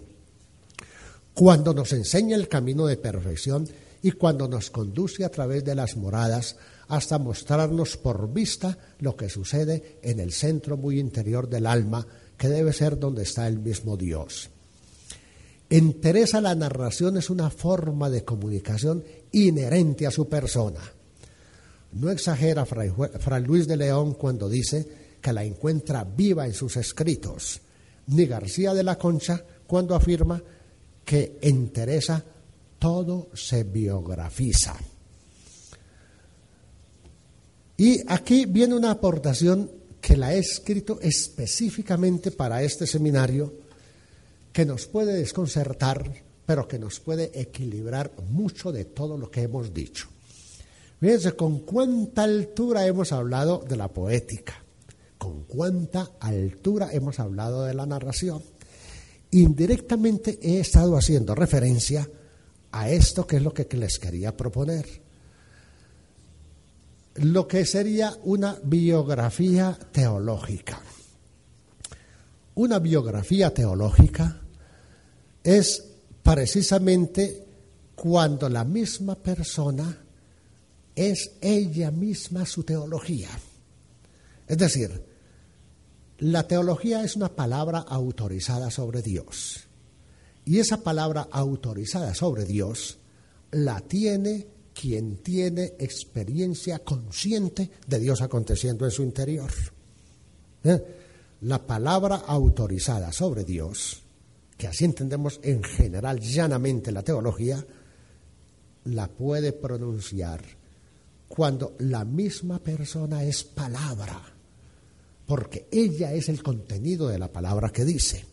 Cuando nos enseña el camino de perfección y cuando nos conduce a través de las moradas hasta mostrarnos por vista lo que sucede en el centro muy interior del alma, que debe ser donde está el mismo Dios. En Teresa la narración es una forma de comunicación inherente a su persona. No exagera Fray, Luis de León cuando dice que la encuentra viva en sus escritos, ni García de la Concha cuando afirma que en Teresa todo se biografiza. Y aquí viene una aportación que la he escrito específicamente para este seminario, que nos puede desconcertar, pero que nos puede equilibrar mucho de todo lo que hemos dicho. Fíjense con cuánta altura hemos hablado de la poética, con cuánta altura hemos hablado de la narración. Indirectamente he estado haciendo referencia a esto que es lo que les quería proponer lo que sería una biografía teológica. Una biografía teológica es precisamente cuando la misma persona es ella misma su teología. Es decir, la teología es una palabra autorizada sobre Dios. Y esa palabra autorizada sobre Dios la tiene quien tiene experiencia consciente de Dios aconteciendo en su interior. ¿Eh? La palabra autorizada sobre Dios, que así entendemos en general llanamente la teología, la puede pronunciar cuando la misma persona es palabra, porque ella es el contenido de la palabra que dice.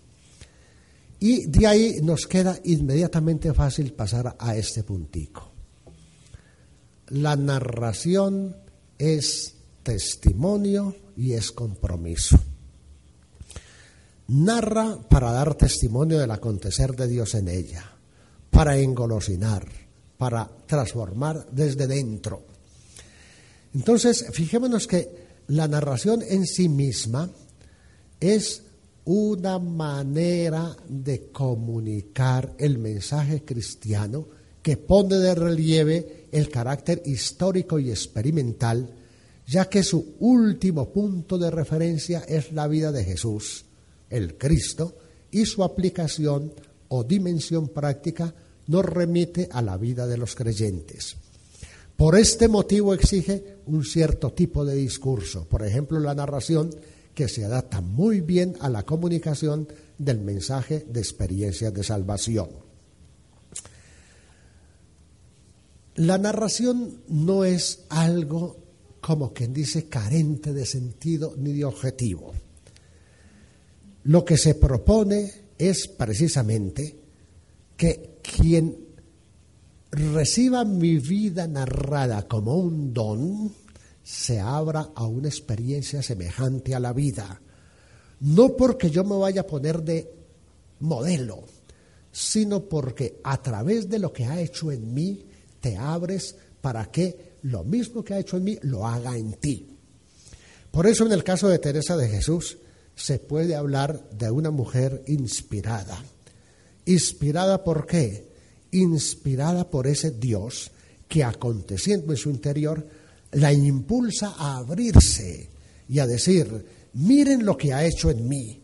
Y de ahí nos queda inmediatamente fácil pasar a este puntico. La narración es testimonio y es compromiso. Narra para dar testimonio del acontecer de Dios en ella, para engolosinar, para transformar desde dentro. Entonces, fijémonos que la narración en sí misma es una manera de comunicar el mensaje cristiano que pone de relieve el carácter histórico y experimental, ya que su último punto de referencia es la vida de Jesús, el Cristo, y su aplicación o dimensión práctica nos remite a la vida de los creyentes. Por este motivo exige un cierto tipo de discurso, por ejemplo la narración que se adapta muy bien a la comunicación del mensaje de experiencias de salvación. La narración no es algo, como quien dice, carente de sentido ni de objetivo. Lo que se propone es precisamente que quien reciba mi vida narrada como un don, se abra a una experiencia semejante a la vida. No porque yo me vaya a poner de modelo, sino porque a través de lo que ha hecho en mí, te abres para que lo mismo que ha hecho en mí lo haga en ti. Por eso en el caso de Teresa de Jesús se puede hablar de una mujer inspirada. ¿Inspirada por qué? Inspirada por ese Dios que aconteciendo en su interior la impulsa a abrirse y a decir, miren lo que ha hecho en mí.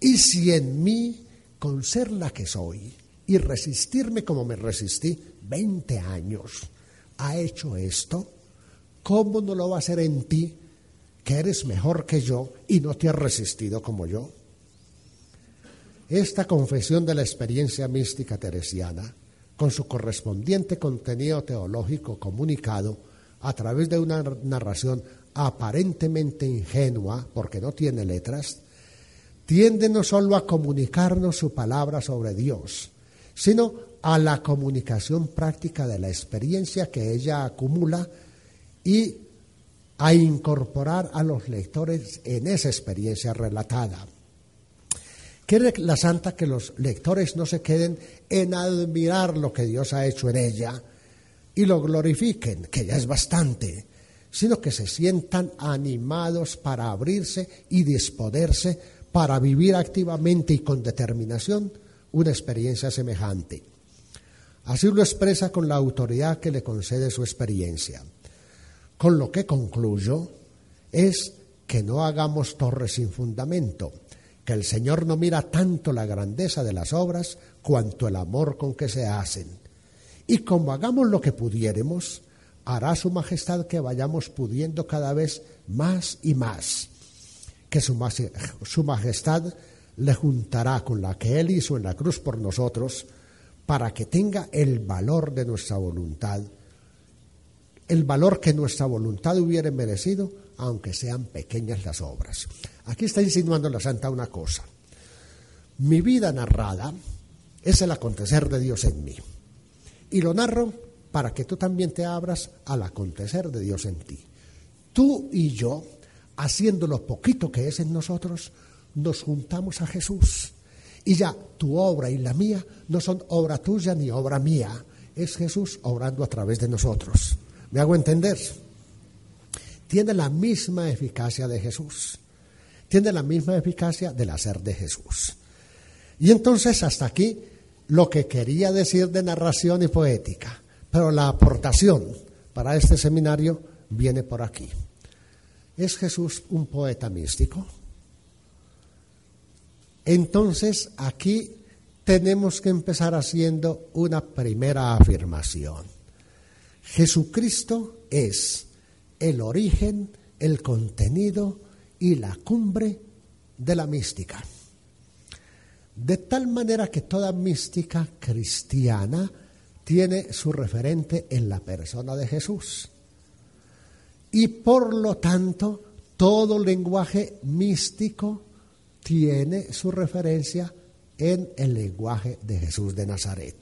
Y si en mí, con ser la que soy y resistirme como me resistí, 20 años ha hecho esto, ¿cómo no lo va a hacer en ti, que eres mejor que yo y no te has resistido como yo? Esta confesión de la experiencia mística teresiana, con su correspondiente contenido teológico comunicado a través de una narración aparentemente ingenua, porque no tiene letras, tiende no solo a comunicarnos su palabra sobre Dios, sino a la comunicación práctica de la experiencia que ella acumula y a incorporar a los lectores en esa experiencia relatada. Quiere la santa que los lectores no se queden en admirar lo que Dios ha hecho en ella y lo glorifiquen, que ya es bastante, sino que se sientan animados para abrirse y disponerse para vivir activamente y con determinación una experiencia semejante. Así lo expresa con la autoridad que le concede su experiencia. Con lo que concluyo es que no hagamos torres sin fundamento, que el Señor no mira tanto la grandeza de las obras cuanto el amor con que se hacen. Y como hagamos lo que pudiéremos, hará su majestad que vayamos pudiendo cada vez más y más, que su, su majestad le juntará con la que Él hizo en la cruz por nosotros, para que tenga el valor de nuestra voluntad, el valor que nuestra voluntad hubiera merecido, aunque sean pequeñas las obras. Aquí está insinuando la Santa una cosa. Mi vida narrada es el acontecer de Dios en mí. Y lo narro para que tú también te abras al acontecer de Dios en ti. Tú y yo, haciendo lo poquito que es en nosotros, nos juntamos a Jesús y ya tu obra y la mía no son obra tuya ni obra mía, es Jesús obrando a través de nosotros. ¿Me hago entender? Tiene la misma eficacia de Jesús, tiene la misma eficacia del hacer de Jesús. Y entonces hasta aquí lo que quería decir de narración y poética, pero la aportación para este seminario viene por aquí. ¿Es Jesús un poeta místico? Entonces aquí tenemos que empezar haciendo una primera afirmación. Jesucristo es el origen, el contenido y la cumbre de la mística. De tal manera que toda mística cristiana tiene su referente en la persona de Jesús. Y por lo tanto, todo lenguaje místico tiene su referencia en el lenguaje de Jesús de Nazaret.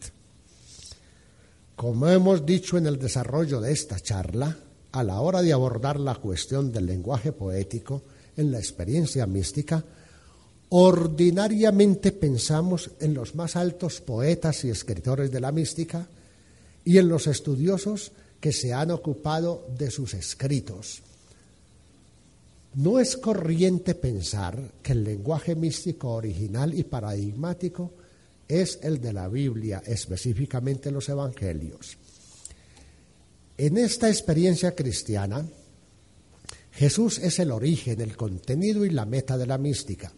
Como hemos dicho en el desarrollo de esta charla, a la hora de abordar la cuestión del lenguaje poético en la experiencia mística, ordinariamente pensamos en los más altos poetas y escritores de la mística y en los estudiosos que se han ocupado de sus escritos no es corriente pensar que el lenguaje místico original y paradigmático es el de la Biblia, específicamente los Evangelios. En esta experiencia cristiana, Jesús es el origen, el contenido y la meta de la mística.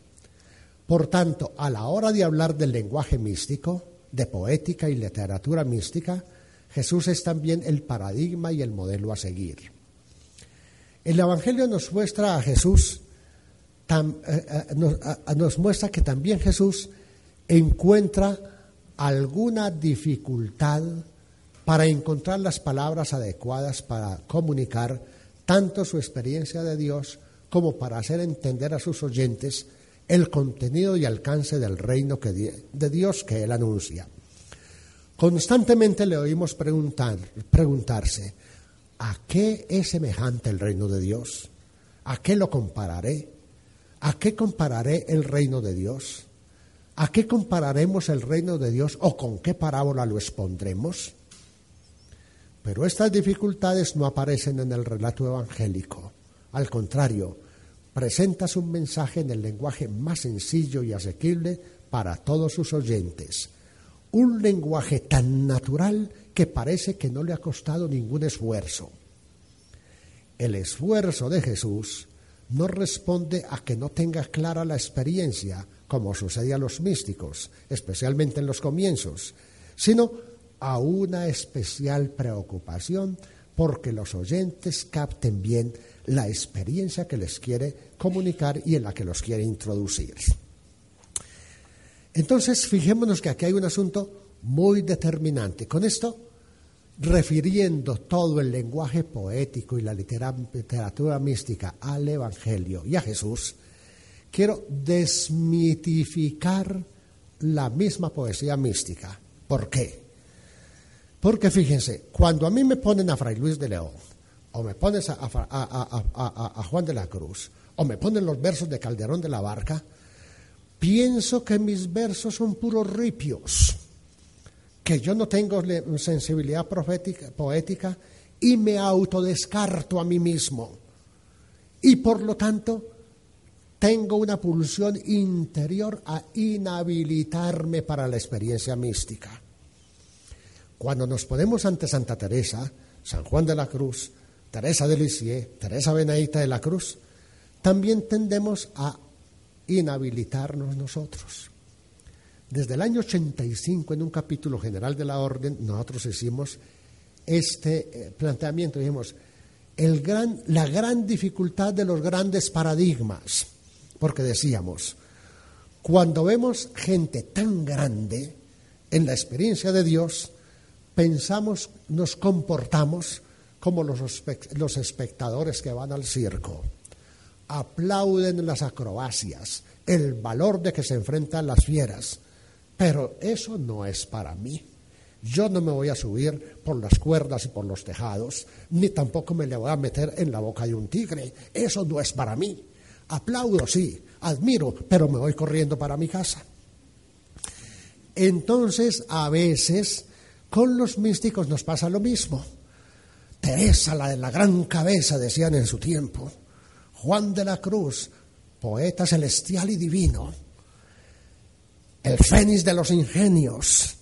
Por tanto, a la hora de hablar del lenguaje místico, de poética y literatura mística, Jesús es también el paradigma y el modelo a seguir. El Evangelio nos muestra a Jesús, eh, eh, nos, muestra que también Jesús encuentra alguna dificultad para encontrar las palabras adecuadas para comunicar tanto su experiencia de Dios como para hacer entender a sus oyentes el contenido y alcance del reino de Dios que él anuncia. Constantemente le oímos preguntar, preguntarse, ¿A qué es semejante el reino de Dios? ¿A qué lo compararé? ¿A qué compararé el reino de Dios? ¿A qué compararemos el reino de Dios o con qué parábola lo expondremos? Pero estas dificultades no aparecen en el relato evangélico. Al contrario, presentas un mensaje en el lenguaje más sencillo y asequible para todos sus oyentes. Un lenguaje tan natural que parece que no le ha costado ningún esfuerzo. El esfuerzo de Jesús no responde a que no tenga clara la experiencia, como sucede a los místicos, especialmente en los comienzos, sino a una especial preocupación porque los oyentes capten bien la experiencia que les quiere comunicar y en la que los quiere introducir. Entonces, fijémonos que aquí hay un asunto muy determinante. Con esto refiriendo todo el lenguaje poético y la literatura mística al Evangelio y a Jesús, quiero desmitificar la misma poesía mística. ¿Por qué? Porque fíjense, cuando a mí me ponen a Fray Luis de León o me pones a, a, Juan de la Cruz, o me ponen los versos de Calderón de la Barca, pienso que mis versos son puros ripios, que yo no tengo sensibilidad poética y me autodescarto a mí mismo. Y por lo tanto, tengo una pulsión interior a inhabilitarme para la experiencia mística. Cuando nos ponemos ante Santa Teresa, San Juan de la Cruz, Teresa de Lisieux, Teresa Benedicta de la Cruz, también tendemos a inhabilitarnos nosotros. Desde el año 85, en un capítulo general de la Orden, nosotros hicimos este eh, planteamiento, dijimos, el gran, la gran dificultad de los grandes paradigmas, porque decíamos, cuando vemos gente tan grande en la experiencia de Dios, pensamos, nos comportamos como los, los espectadores que van al circo. Aplauden las acrobacias, el valor de que se enfrentan las fieras, pero eso no es para mí. Yo no me voy a subir por las cuerdas y por los tejados, ni tampoco me le voy a meter en la boca de un tigre. Eso no es para mí. Aplaudo, sí, admiro, pero me voy corriendo para mi casa. Entonces, a veces con los místicos nos pasa lo mismo. Teresa, la de la gran cabeza, decían en su tiempo. Juan de la Cruz, poeta celestial y divino. El fénix de los ingenios.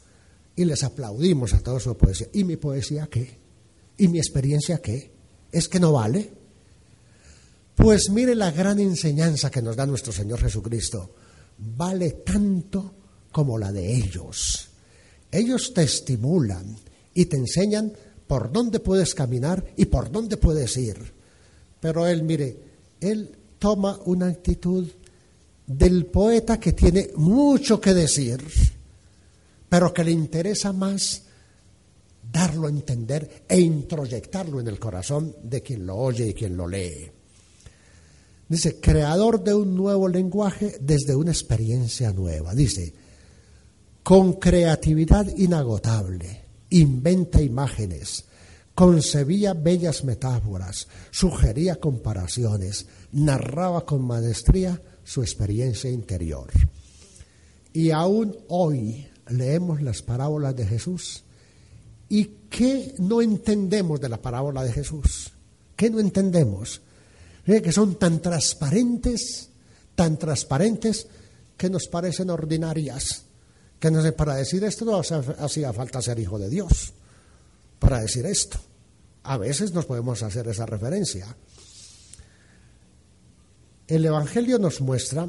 Y les aplaudimos a toda su poesía. ¿Y mi poesía qué? ¿Y mi experiencia qué? ¿Es que no vale? Pues mire la gran enseñanza que nos da nuestro Señor Jesucristo. Vale tanto como la de ellos. Ellos te estimulan y te enseñan por dónde puedes caminar y por dónde puedes ir. Pero él, mire, él toma una actitud del poeta que tiene mucho que decir, pero que le interesa más darlo a entender e introyectarlo en el corazón de quien lo oye y quien lo lee. Dice, creador de un nuevo lenguaje desde una experiencia nueva. Dice, con creatividad inagotable, inventa imágenes, concebía bellas metáforas, sugería comparaciones, narraba con maestría su experiencia interior. Y aún hoy leemos las parábolas de Jesús. ¿Y qué no entendemos de la parábola de Jesús? ¿Qué no entendemos? Que son tan transparentes, tan transparentes que nos parecen ordinarias que para decir esto no hacía falta ser hijo de Dios, para decir esto. A veces nos podemos hacer esa referencia. El Evangelio nos muestra,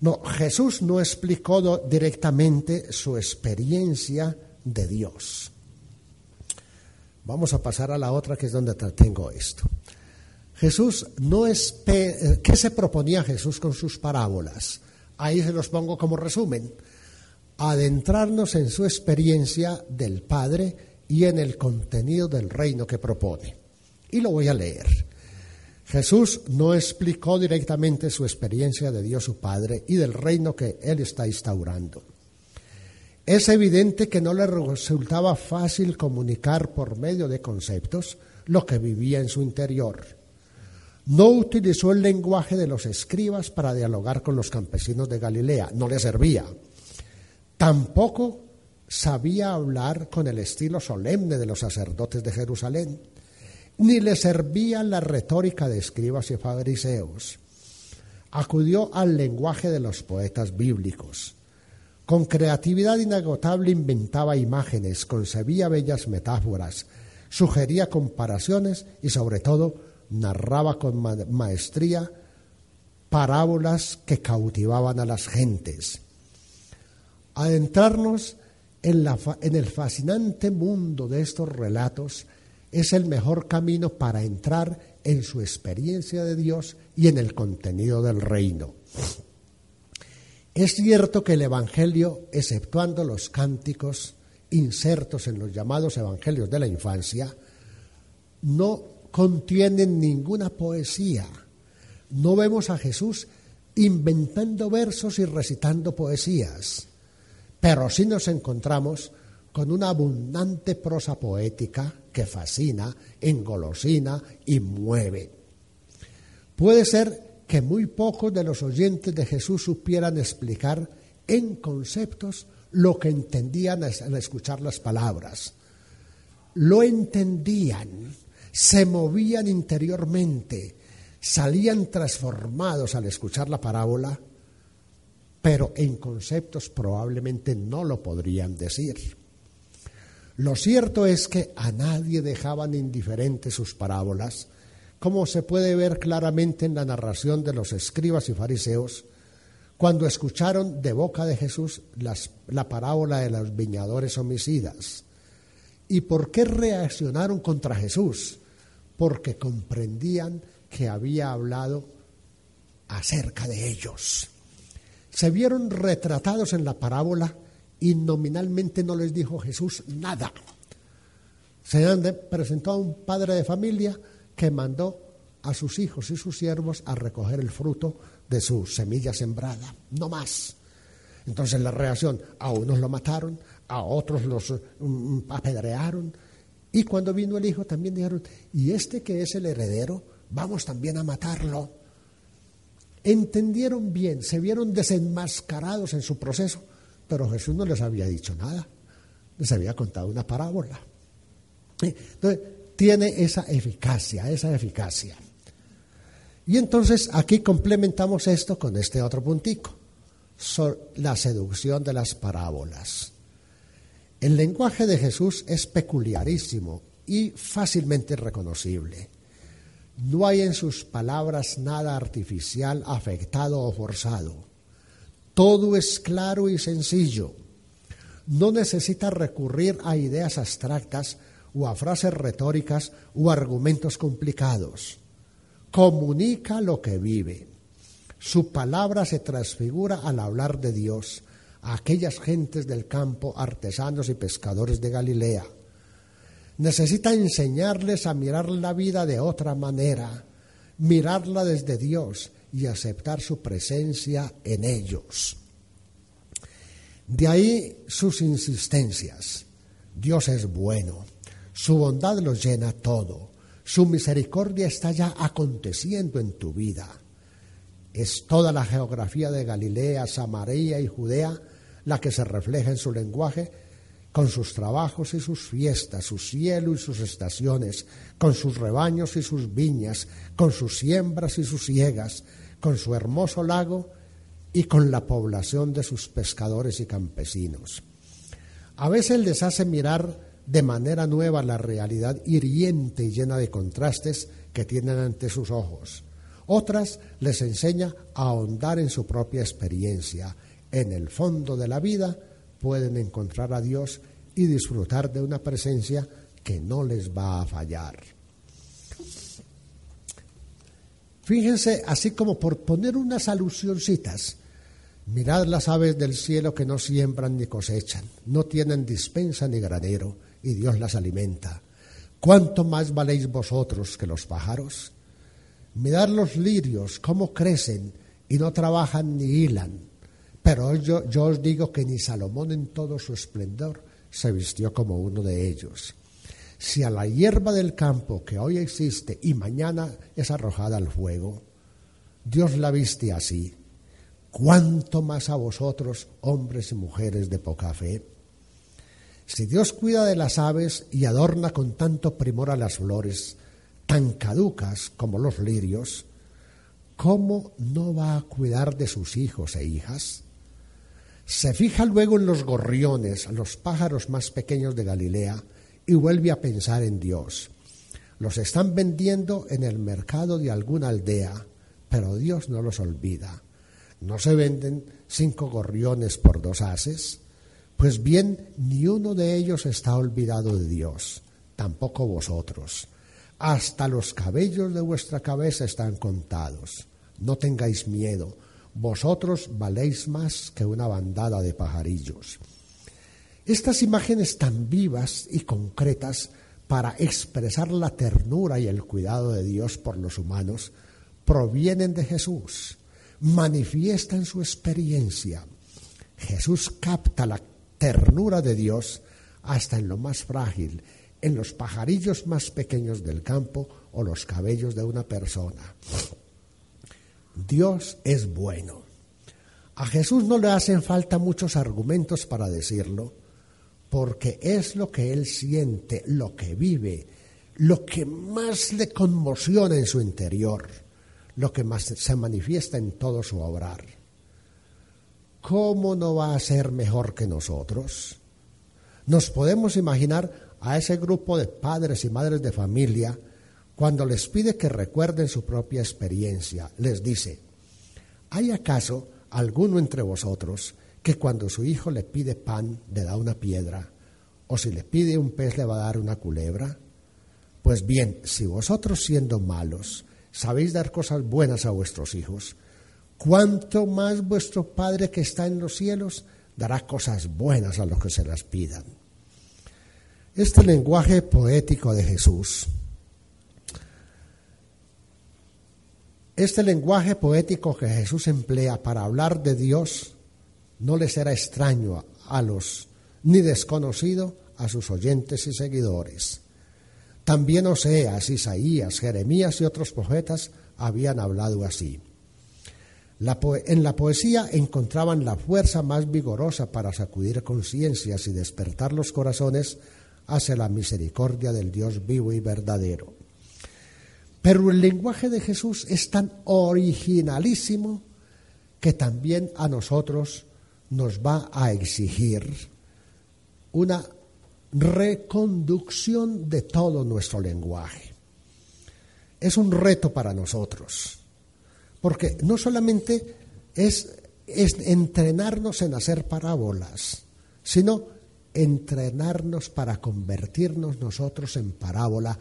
no, Jesús no explicó directamente su experiencia de Dios. Vamos a pasar a la otra que es donde tengo esto. Jesús no es... ¿Qué se proponía Jesús con sus parábolas? Ahí se los pongo como resumen adentrarnos en su experiencia del Padre y en el contenido del reino que propone. Y lo voy a leer. Jesús no explicó directamente su experiencia de Dios su Padre y del reino que Él está instaurando. Es evidente que no le resultaba fácil comunicar por medio de conceptos lo que vivía en su interior. No utilizó el lenguaje de los escribas para dialogar con los campesinos de Galilea, no le servía. Tampoco sabía hablar con el estilo solemne de los sacerdotes de Jerusalén, ni le servía la retórica de escribas y fariseos. Acudió al lenguaje de los poetas bíblicos. Con creatividad inagotable inventaba imágenes, concebía bellas metáforas, sugería comparaciones y sobre todo narraba con maestría parábolas que cautivaban a las gentes Adentrarnos en, el fascinante mundo de estos relatos es el mejor camino para entrar en su experiencia de Dios y en el contenido del reino. Es cierto que el Evangelio, exceptuando los cánticos insertos en los llamados Evangelios de la infancia, no contienen ninguna poesía. No vemos a Jesús inventando versos y recitando poesías. Pero sí nos encontramos con una abundante prosa poética que fascina, engolosina y mueve. Puede ser que muy pocos de los oyentes de Jesús supieran explicar en conceptos lo que entendían al escuchar las palabras. Lo entendían, se movían interiormente, salían transformados al escuchar la parábola, pero en conceptos probablemente no lo podrían decir. Lo cierto es que a nadie dejaban indiferentes sus parábolas, como se puede ver claramente en la narración de los escribas y fariseos, cuando escucharon de boca de Jesús la parábola de los viñadores homicidas. ¿Y por qué reaccionaron contra Jesús? Porque comprendían que había hablado acerca de ellos. Se vieron retratados en la parábola y nominalmente no les dijo Jesús nada. Se presentó a un padre de familia que mandó a sus hijos y sus siervos a recoger el fruto de su semilla sembrada, no más. Entonces la reacción, a unos lo mataron, a otros los mm, apedrearon, y cuando vino el hijo también dijeron, y este que es el heredero, vamos también a matarlo. Entendieron bien, se vieron desenmascarados en su proceso, pero Jesús no les había dicho nada, les había contado una parábola. Entonces, tiene esa eficacia, esa eficacia. Y entonces aquí complementamos esto con este otro puntico, la seducción de las parábolas. El lenguaje de Jesús es peculiarísimo y fácilmente reconocible. No hay en sus palabras nada artificial, afectado o forzado. Todo es claro y sencillo. No necesita recurrir a ideas abstractas o a frases retóricas o argumentos complicados comunica lo que vive. Su palabra se transfigura al hablar de Dios a aquellas gentes del campo, artesanos y pescadores de Galilea. Necesita enseñarles a mirar la vida de otra manera, mirarla desde Dios y aceptar su presencia en ellos. De ahí sus insistencias. Dios es bueno, su bondad los llena todo. Su misericordia está ya aconteciendo en tu vida. Es toda la geografía de Galilea, Samaria y Judea la que se refleja en su lenguaje, con sus trabajos y sus fiestas, su cielo y sus estaciones, con sus rebaños y sus viñas, con sus siembras y sus siegas, con su hermoso lago y con la población de sus pescadores y campesinos. A veces les hace mirar de manera nueva la realidad hiriente y llena de contrastes que tienen ante sus ojos. Otras les enseña a ahondar en su propia experiencia. En el fondo de la vida pueden encontrar a Dios y disfrutar de una presencia que no les va a fallar. Fíjense, así como por poner unas alusioncitas, mirad las aves del cielo que no siembran ni cosechan, no tienen dispensa ni granero, y Dios las alimenta. ¿Cuánto más valéis vosotros que los pájaros? Mirad los lirios, cómo crecen y no trabajan ni hilan. Pero yo, os digo que ni Salomón en todo su esplendor se vistió como uno de ellos. Si a la hierba del campo que hoy existe y mañana es arrojada al fuego, Dios la viste así, ¿cuánto más a vosotros, hombres y mujeres de poca fe? Si Dios cuida de las aves y adorna con tanto primor a las flores, tan caducas como los lirios, ¿cómo no va a cuidar de sus hijos e hijas? Se fija luego en los gorriones, los pájaros más pequeños de Galilea, y vuelve a pensar en Dios. Los están vendiendo en el mercado de alguna aldea, pero Dios no los olvida. No se venden cinco gorriones por dos haces, pues bien, ni uno de ellos está olvidado de Dios, tampoco vosotros. Hasta los cabellos de vuestra cabeza están contados. No tengáis miedo, vosotros valéis más que una bandada de pajarillos. Estas imágenes tan vivas y concretas para expresar la ternura y el cuidado de Dios por los humanos provienen de Jesús, manifiestan su experiencia. Jesús capta la ternura de Dios hasta en lo más frágil, en los pajarillos más pequeños del campo o los cabellos de una persona. Dios es bueno. A Jesús no le hacen falta muchos argumentos para decirlo, porque es lo que Él siente, lo que vive, lo que más le conmociona en su interior, lo que más se manifiesta en todo su obrar. ¿Cómo no va a ser mejor que nosotros? Nos podemos imaginar a ese grupo de padres y madres de familia cuando les pide que recuerden su propia experiencia. Les dice, ¿hay acaso alguno entre vosotros que cuando su hijo le pide pan le da una piedra? ¿O si le pide un pez le va a dar una culebra? Pues bien, si vosotros siendo malos sabéis dar cosas buenas a vuestros hijos, ¿cuánto más vuestro Padre que está en los cielos dará cosas buenas a los que se las pidan? Este lenguaje poético de Jesús, este lenguaje poético que Jesús emplea para hablar de Dios, no le será extraño a los ni desconocido a sus oyentes y seguidores. También Oseas, Isaías, Jeremías y otros profetas habían hablado así. en la poesía encontraban la fuerza más vigorosa para sacudir conciencias y despertar los corazones hacia la misericordia del Dios vivo y verdadero. Pero el lenguaje de Jesús es tan originalísimo que también a nosotros nos va a exigir una reconducción de todo nuestro lenguaje. Es un reto para nosotros, porque no solamente es, entrenarnos en hacer parábolas, sino entrenarnos para convertirnos nosotros en parábola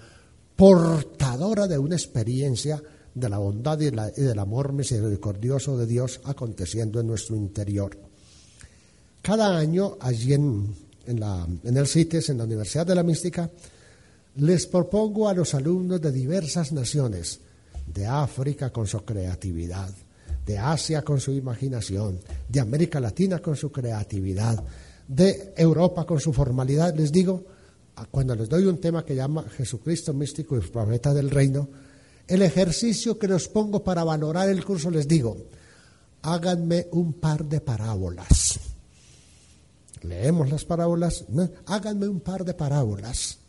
portadora de una experiencia de la bondad y, del amor misericordioso de Dios aconteciendo en nuestro interior. Cada año allí en en el CITES, en la Universidad de la Mística, les propongo a los alumnos de diversas naciones, de África con su creatividad, de Asia con su imaginación, de América Latina con su creatividad, de Europa con su formalidad, les digo, cuando les doy un tema que llama Jesucristo místico y profeta del reino, el ejercicio que les pongo para valorar el curso les digo, háganme un par de parábolas leemos las parábolas, háganme un par de parábolas.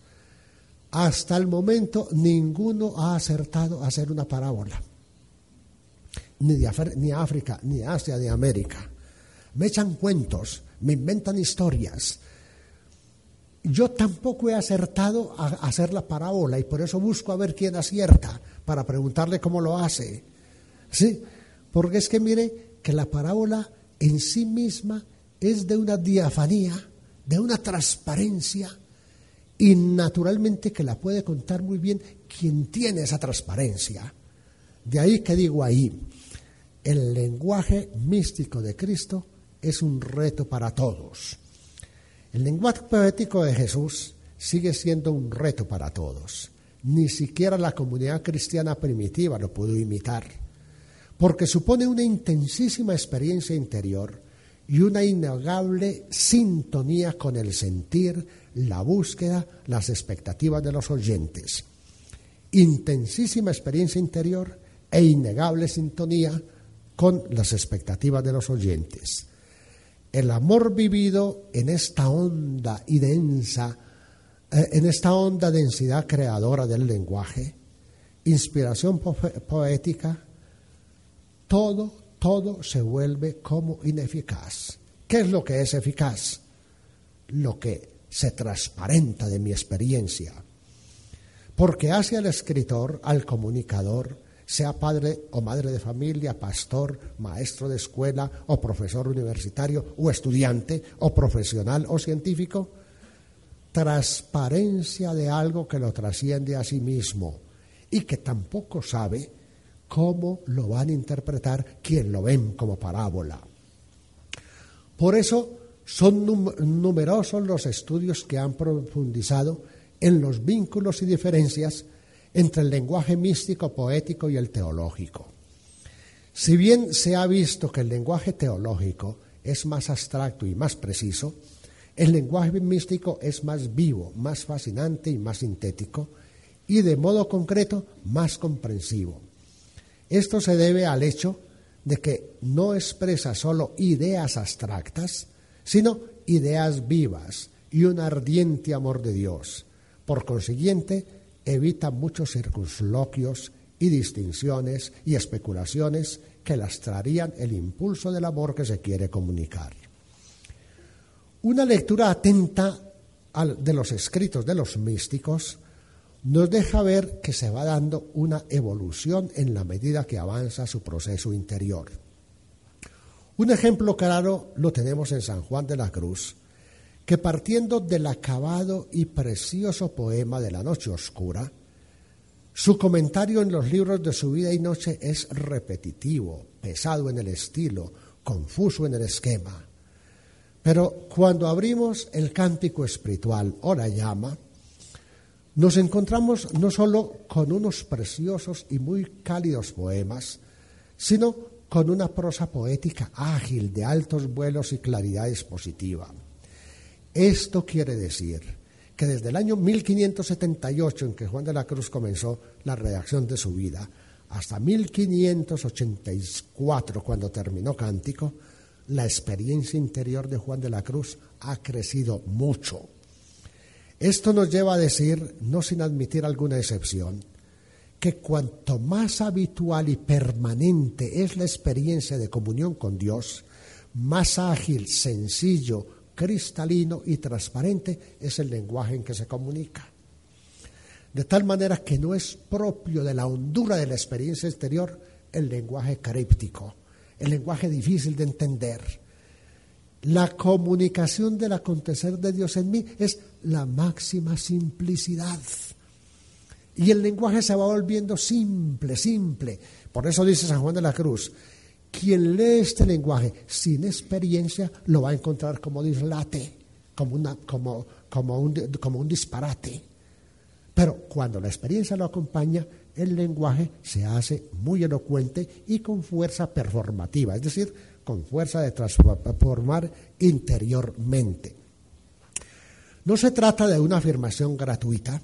Hasta el momento ninguno ha acertado a hacer una parábola. Ni, de ni África, ni Asia, ni América. Me echan cuentos, me inventan historias. Yo tampoco he acertado a hacer la parábola y por eso busco a ver quién acierta para preguntarle cómo lo hace. ¿Sí? Porque es que mire que la parábola en sí misma es de una diafanía, de una transparencia, y naturalmente que la puede contar muy bien quien tiene esa transparencia. De ahí que digo ahí, el lenguaje místico de Cristo es un reto para todos. El lenguaje poético de Jesús sigue siendo un reto para todos. Ni siquiera la comunidad cristiana primitiva lo pudo imitar, porque supone una intensísima experiencia interior y una innegable sintonía con el sentir, la búsqueda, las expectativas de los oyentes. Intensísima experiencia interior e innegable sintonía con las expectativas de los oyentes. El amor vivido en esta onda y densa, eh, en esta honda densidad creadora del lenguaje, inspiración poética, todo todo se vuelve como ineficaz. ¿Qué es lo que es eficaz? Lo que se transparenta de mi experiencia. Porque hace al escritor, al comunicador, sea padre o madre de familia, pastor, maestro de escuela o profesor universitario o estudiante o profesional o científico, transparencia de algo que lo trasciende a sí mismo y que tampoco sabe cómo lo van a interpretar quien lo ven como parábola. Por eso son numerosos los estudios que han profundizado en los vínculos y diferencias entre el lenguaje místico, poético y el teológico. Si bien se ha visto que el lenguaje teológico es más abstracto y más preciso, El lenguaje místico es más vivo, más fascinante y más sintético y de modo concreto más comprensivo. Esto se debe al hecho de que no expresa solo ideas abstractas, sino ideas vivas y un ardiente amor de Dios. Por consiguiente, evita muchos circunloquios y distinciones y especulaciones que lastrarían el impulso del amor que se quiere comunicar. Una lectura atenta de los escritos de los místicos nos deja ver que se va dando una evolución en la medida que avanza su proceso interior. Un ejemplo claro lo tenemos en San Juan de la Cruz, que partiendo del acabado y precioso poema de la Noche Oscura, su comentario en los libros de su vida y noche es repetitivo, pesado en el estilo, confuso en el esquema. Pero cuando abrimos el cántico espiritual o la llama, nos encontramos no solo con unos preciosos y muy cálidos poemas, sino con una prosa poética ágil, de altos vuelos y claridad expositiva. Esto quiere decir que desde el año 1578, en que Juan de la Cruz comenzó la redacción de su vida, hasta 1584, cuando terminó Cántico, la experiencia interior de Juan de la Cruz ha crecido mucho. Esto nos lleva a decir, no sin admitir alguna excepción, que cuanto más habitual y permanente es la experiencia de comunión con Dios, más ágil, sencillo, cristalino y transparente es el lenguaje en que se comunica. De tal manera que no es propio de la hondura de la experiencia exterior el lenguaje críptico, el lenguaje difícil de entender. La comunicación del acontecer de Dios en mí es la máxima simplicidad. Y el lenguaje se va volviendo simple, simple. Por eso dice San Juan de la Cruz, quien lee este lenguaje sin experiencia lo va a encontrar como dislate, como, una, como, como, un, como un disparate. Pero cuando la experiencia lo acompaña, el lenguaje se hace muy elocuente y con fuerza performativa, es decir, con fuerza de transformar interiormente. No se trata de una afirmación gratuita,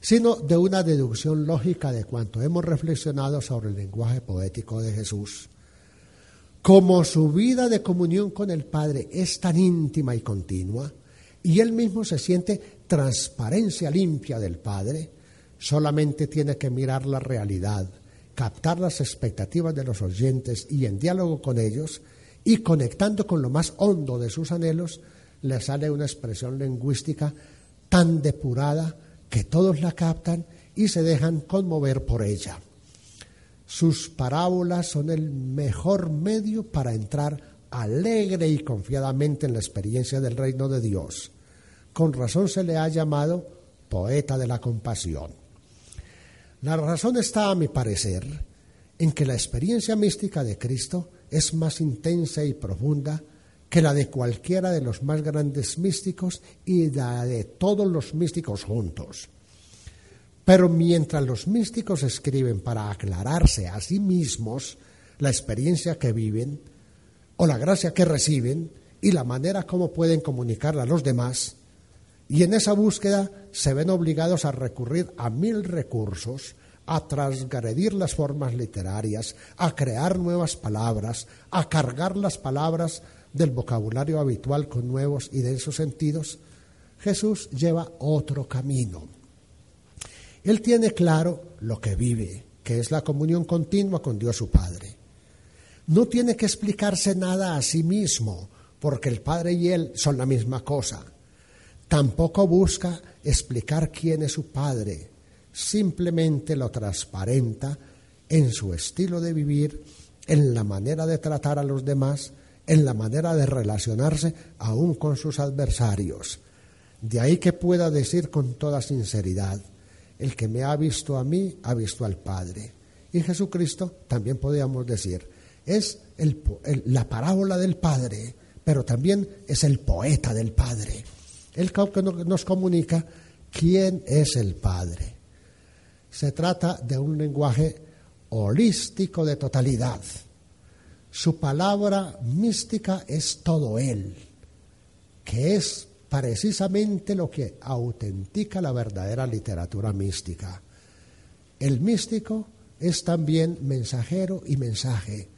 sino de una deducción lógica de cuanto hemos reflexionado sobre el lenguaje poético de Jesús. Como su vida de comunión con el Padre es tan íntima y continua, y él mismo se siente transparencia limpia del Padre, solamente tiene que mirar la realidad, captar las expectativas de los oyentes y en diálogo con ellos, y conectando con lo más hondo de sus anhelos, le sale una expresión lingüística tan depurada que todos la captan y se dejan conmover por ella. Sus parábolas son el mejor medio para entrar alegre y confiadamente en la experiencia del reino de Dios. Con razón se le ha llamado poeta de la compasión. La razón está, a mi parecer, en que la experiencia mística de Cristo es más intensa y profunda que la de cualquiera de los más grandes místicos y la de todos los místicos juntos. Pero mientras los místicos escriben para aclararse a sí mismos la experiencia que viven o la gracia que reciben y la manera como pueden comunicarla a los demás, y en esa búsqueda se ven obligados a recurrir a mil recursos a transgredir las formas literarias, a crear nuevas palabras, a cargar las palabras del vocabulario habitual con nuevos y densos sentidos, Jesús lleva otro camino. Él tiene claro lo que vive, que es la comunión continua con Dios su Padre. No tiene que explicarse nada a sí mismo, porque el Padre y Él son la misma cosa. Tampoco busca explicar quién es su Padre, simplemente lo transparenta en su estilo de vivir, en la manera de tratar a los demás, en la manera de relacionarse aún con sus adversarios. De ahí que pueda decir con toda sinceridad, el que me ha visto a mí, ha visto al Padre. Y Jesucristo, también podríamos decir, es la parábola del Padre, pero también es el poeta del Padre. Él nos comunica quién es el Padre. Se trata de un lenguaje holístico de totalidad. Su palabra mística es todo Él, que es precisamente lo que autentica la verdadera literatura mística. El místico es también mensajero y mensaje,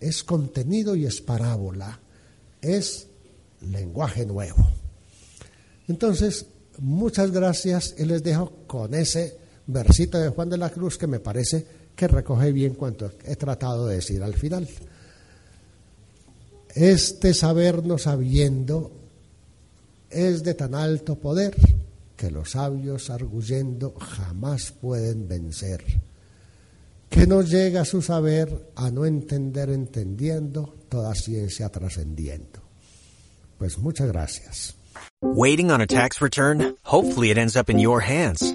es contenido y es parábola, es lenguaje nuevo. Entonces, muchas gracias y les dejo con ese versito de Juan de la Cruz que me parece que recoge bien cuanto he tratado de decir al final. Este sabernos sabiendo es de tan alto poder que los sabios arguyendo jamás pueden vencer. Que no llega su saber a no entender entendiendo, toda ciencia trascendiendo. Pues muchas gracias. Waiting on a tax return? Hopefully it ends up in your hands.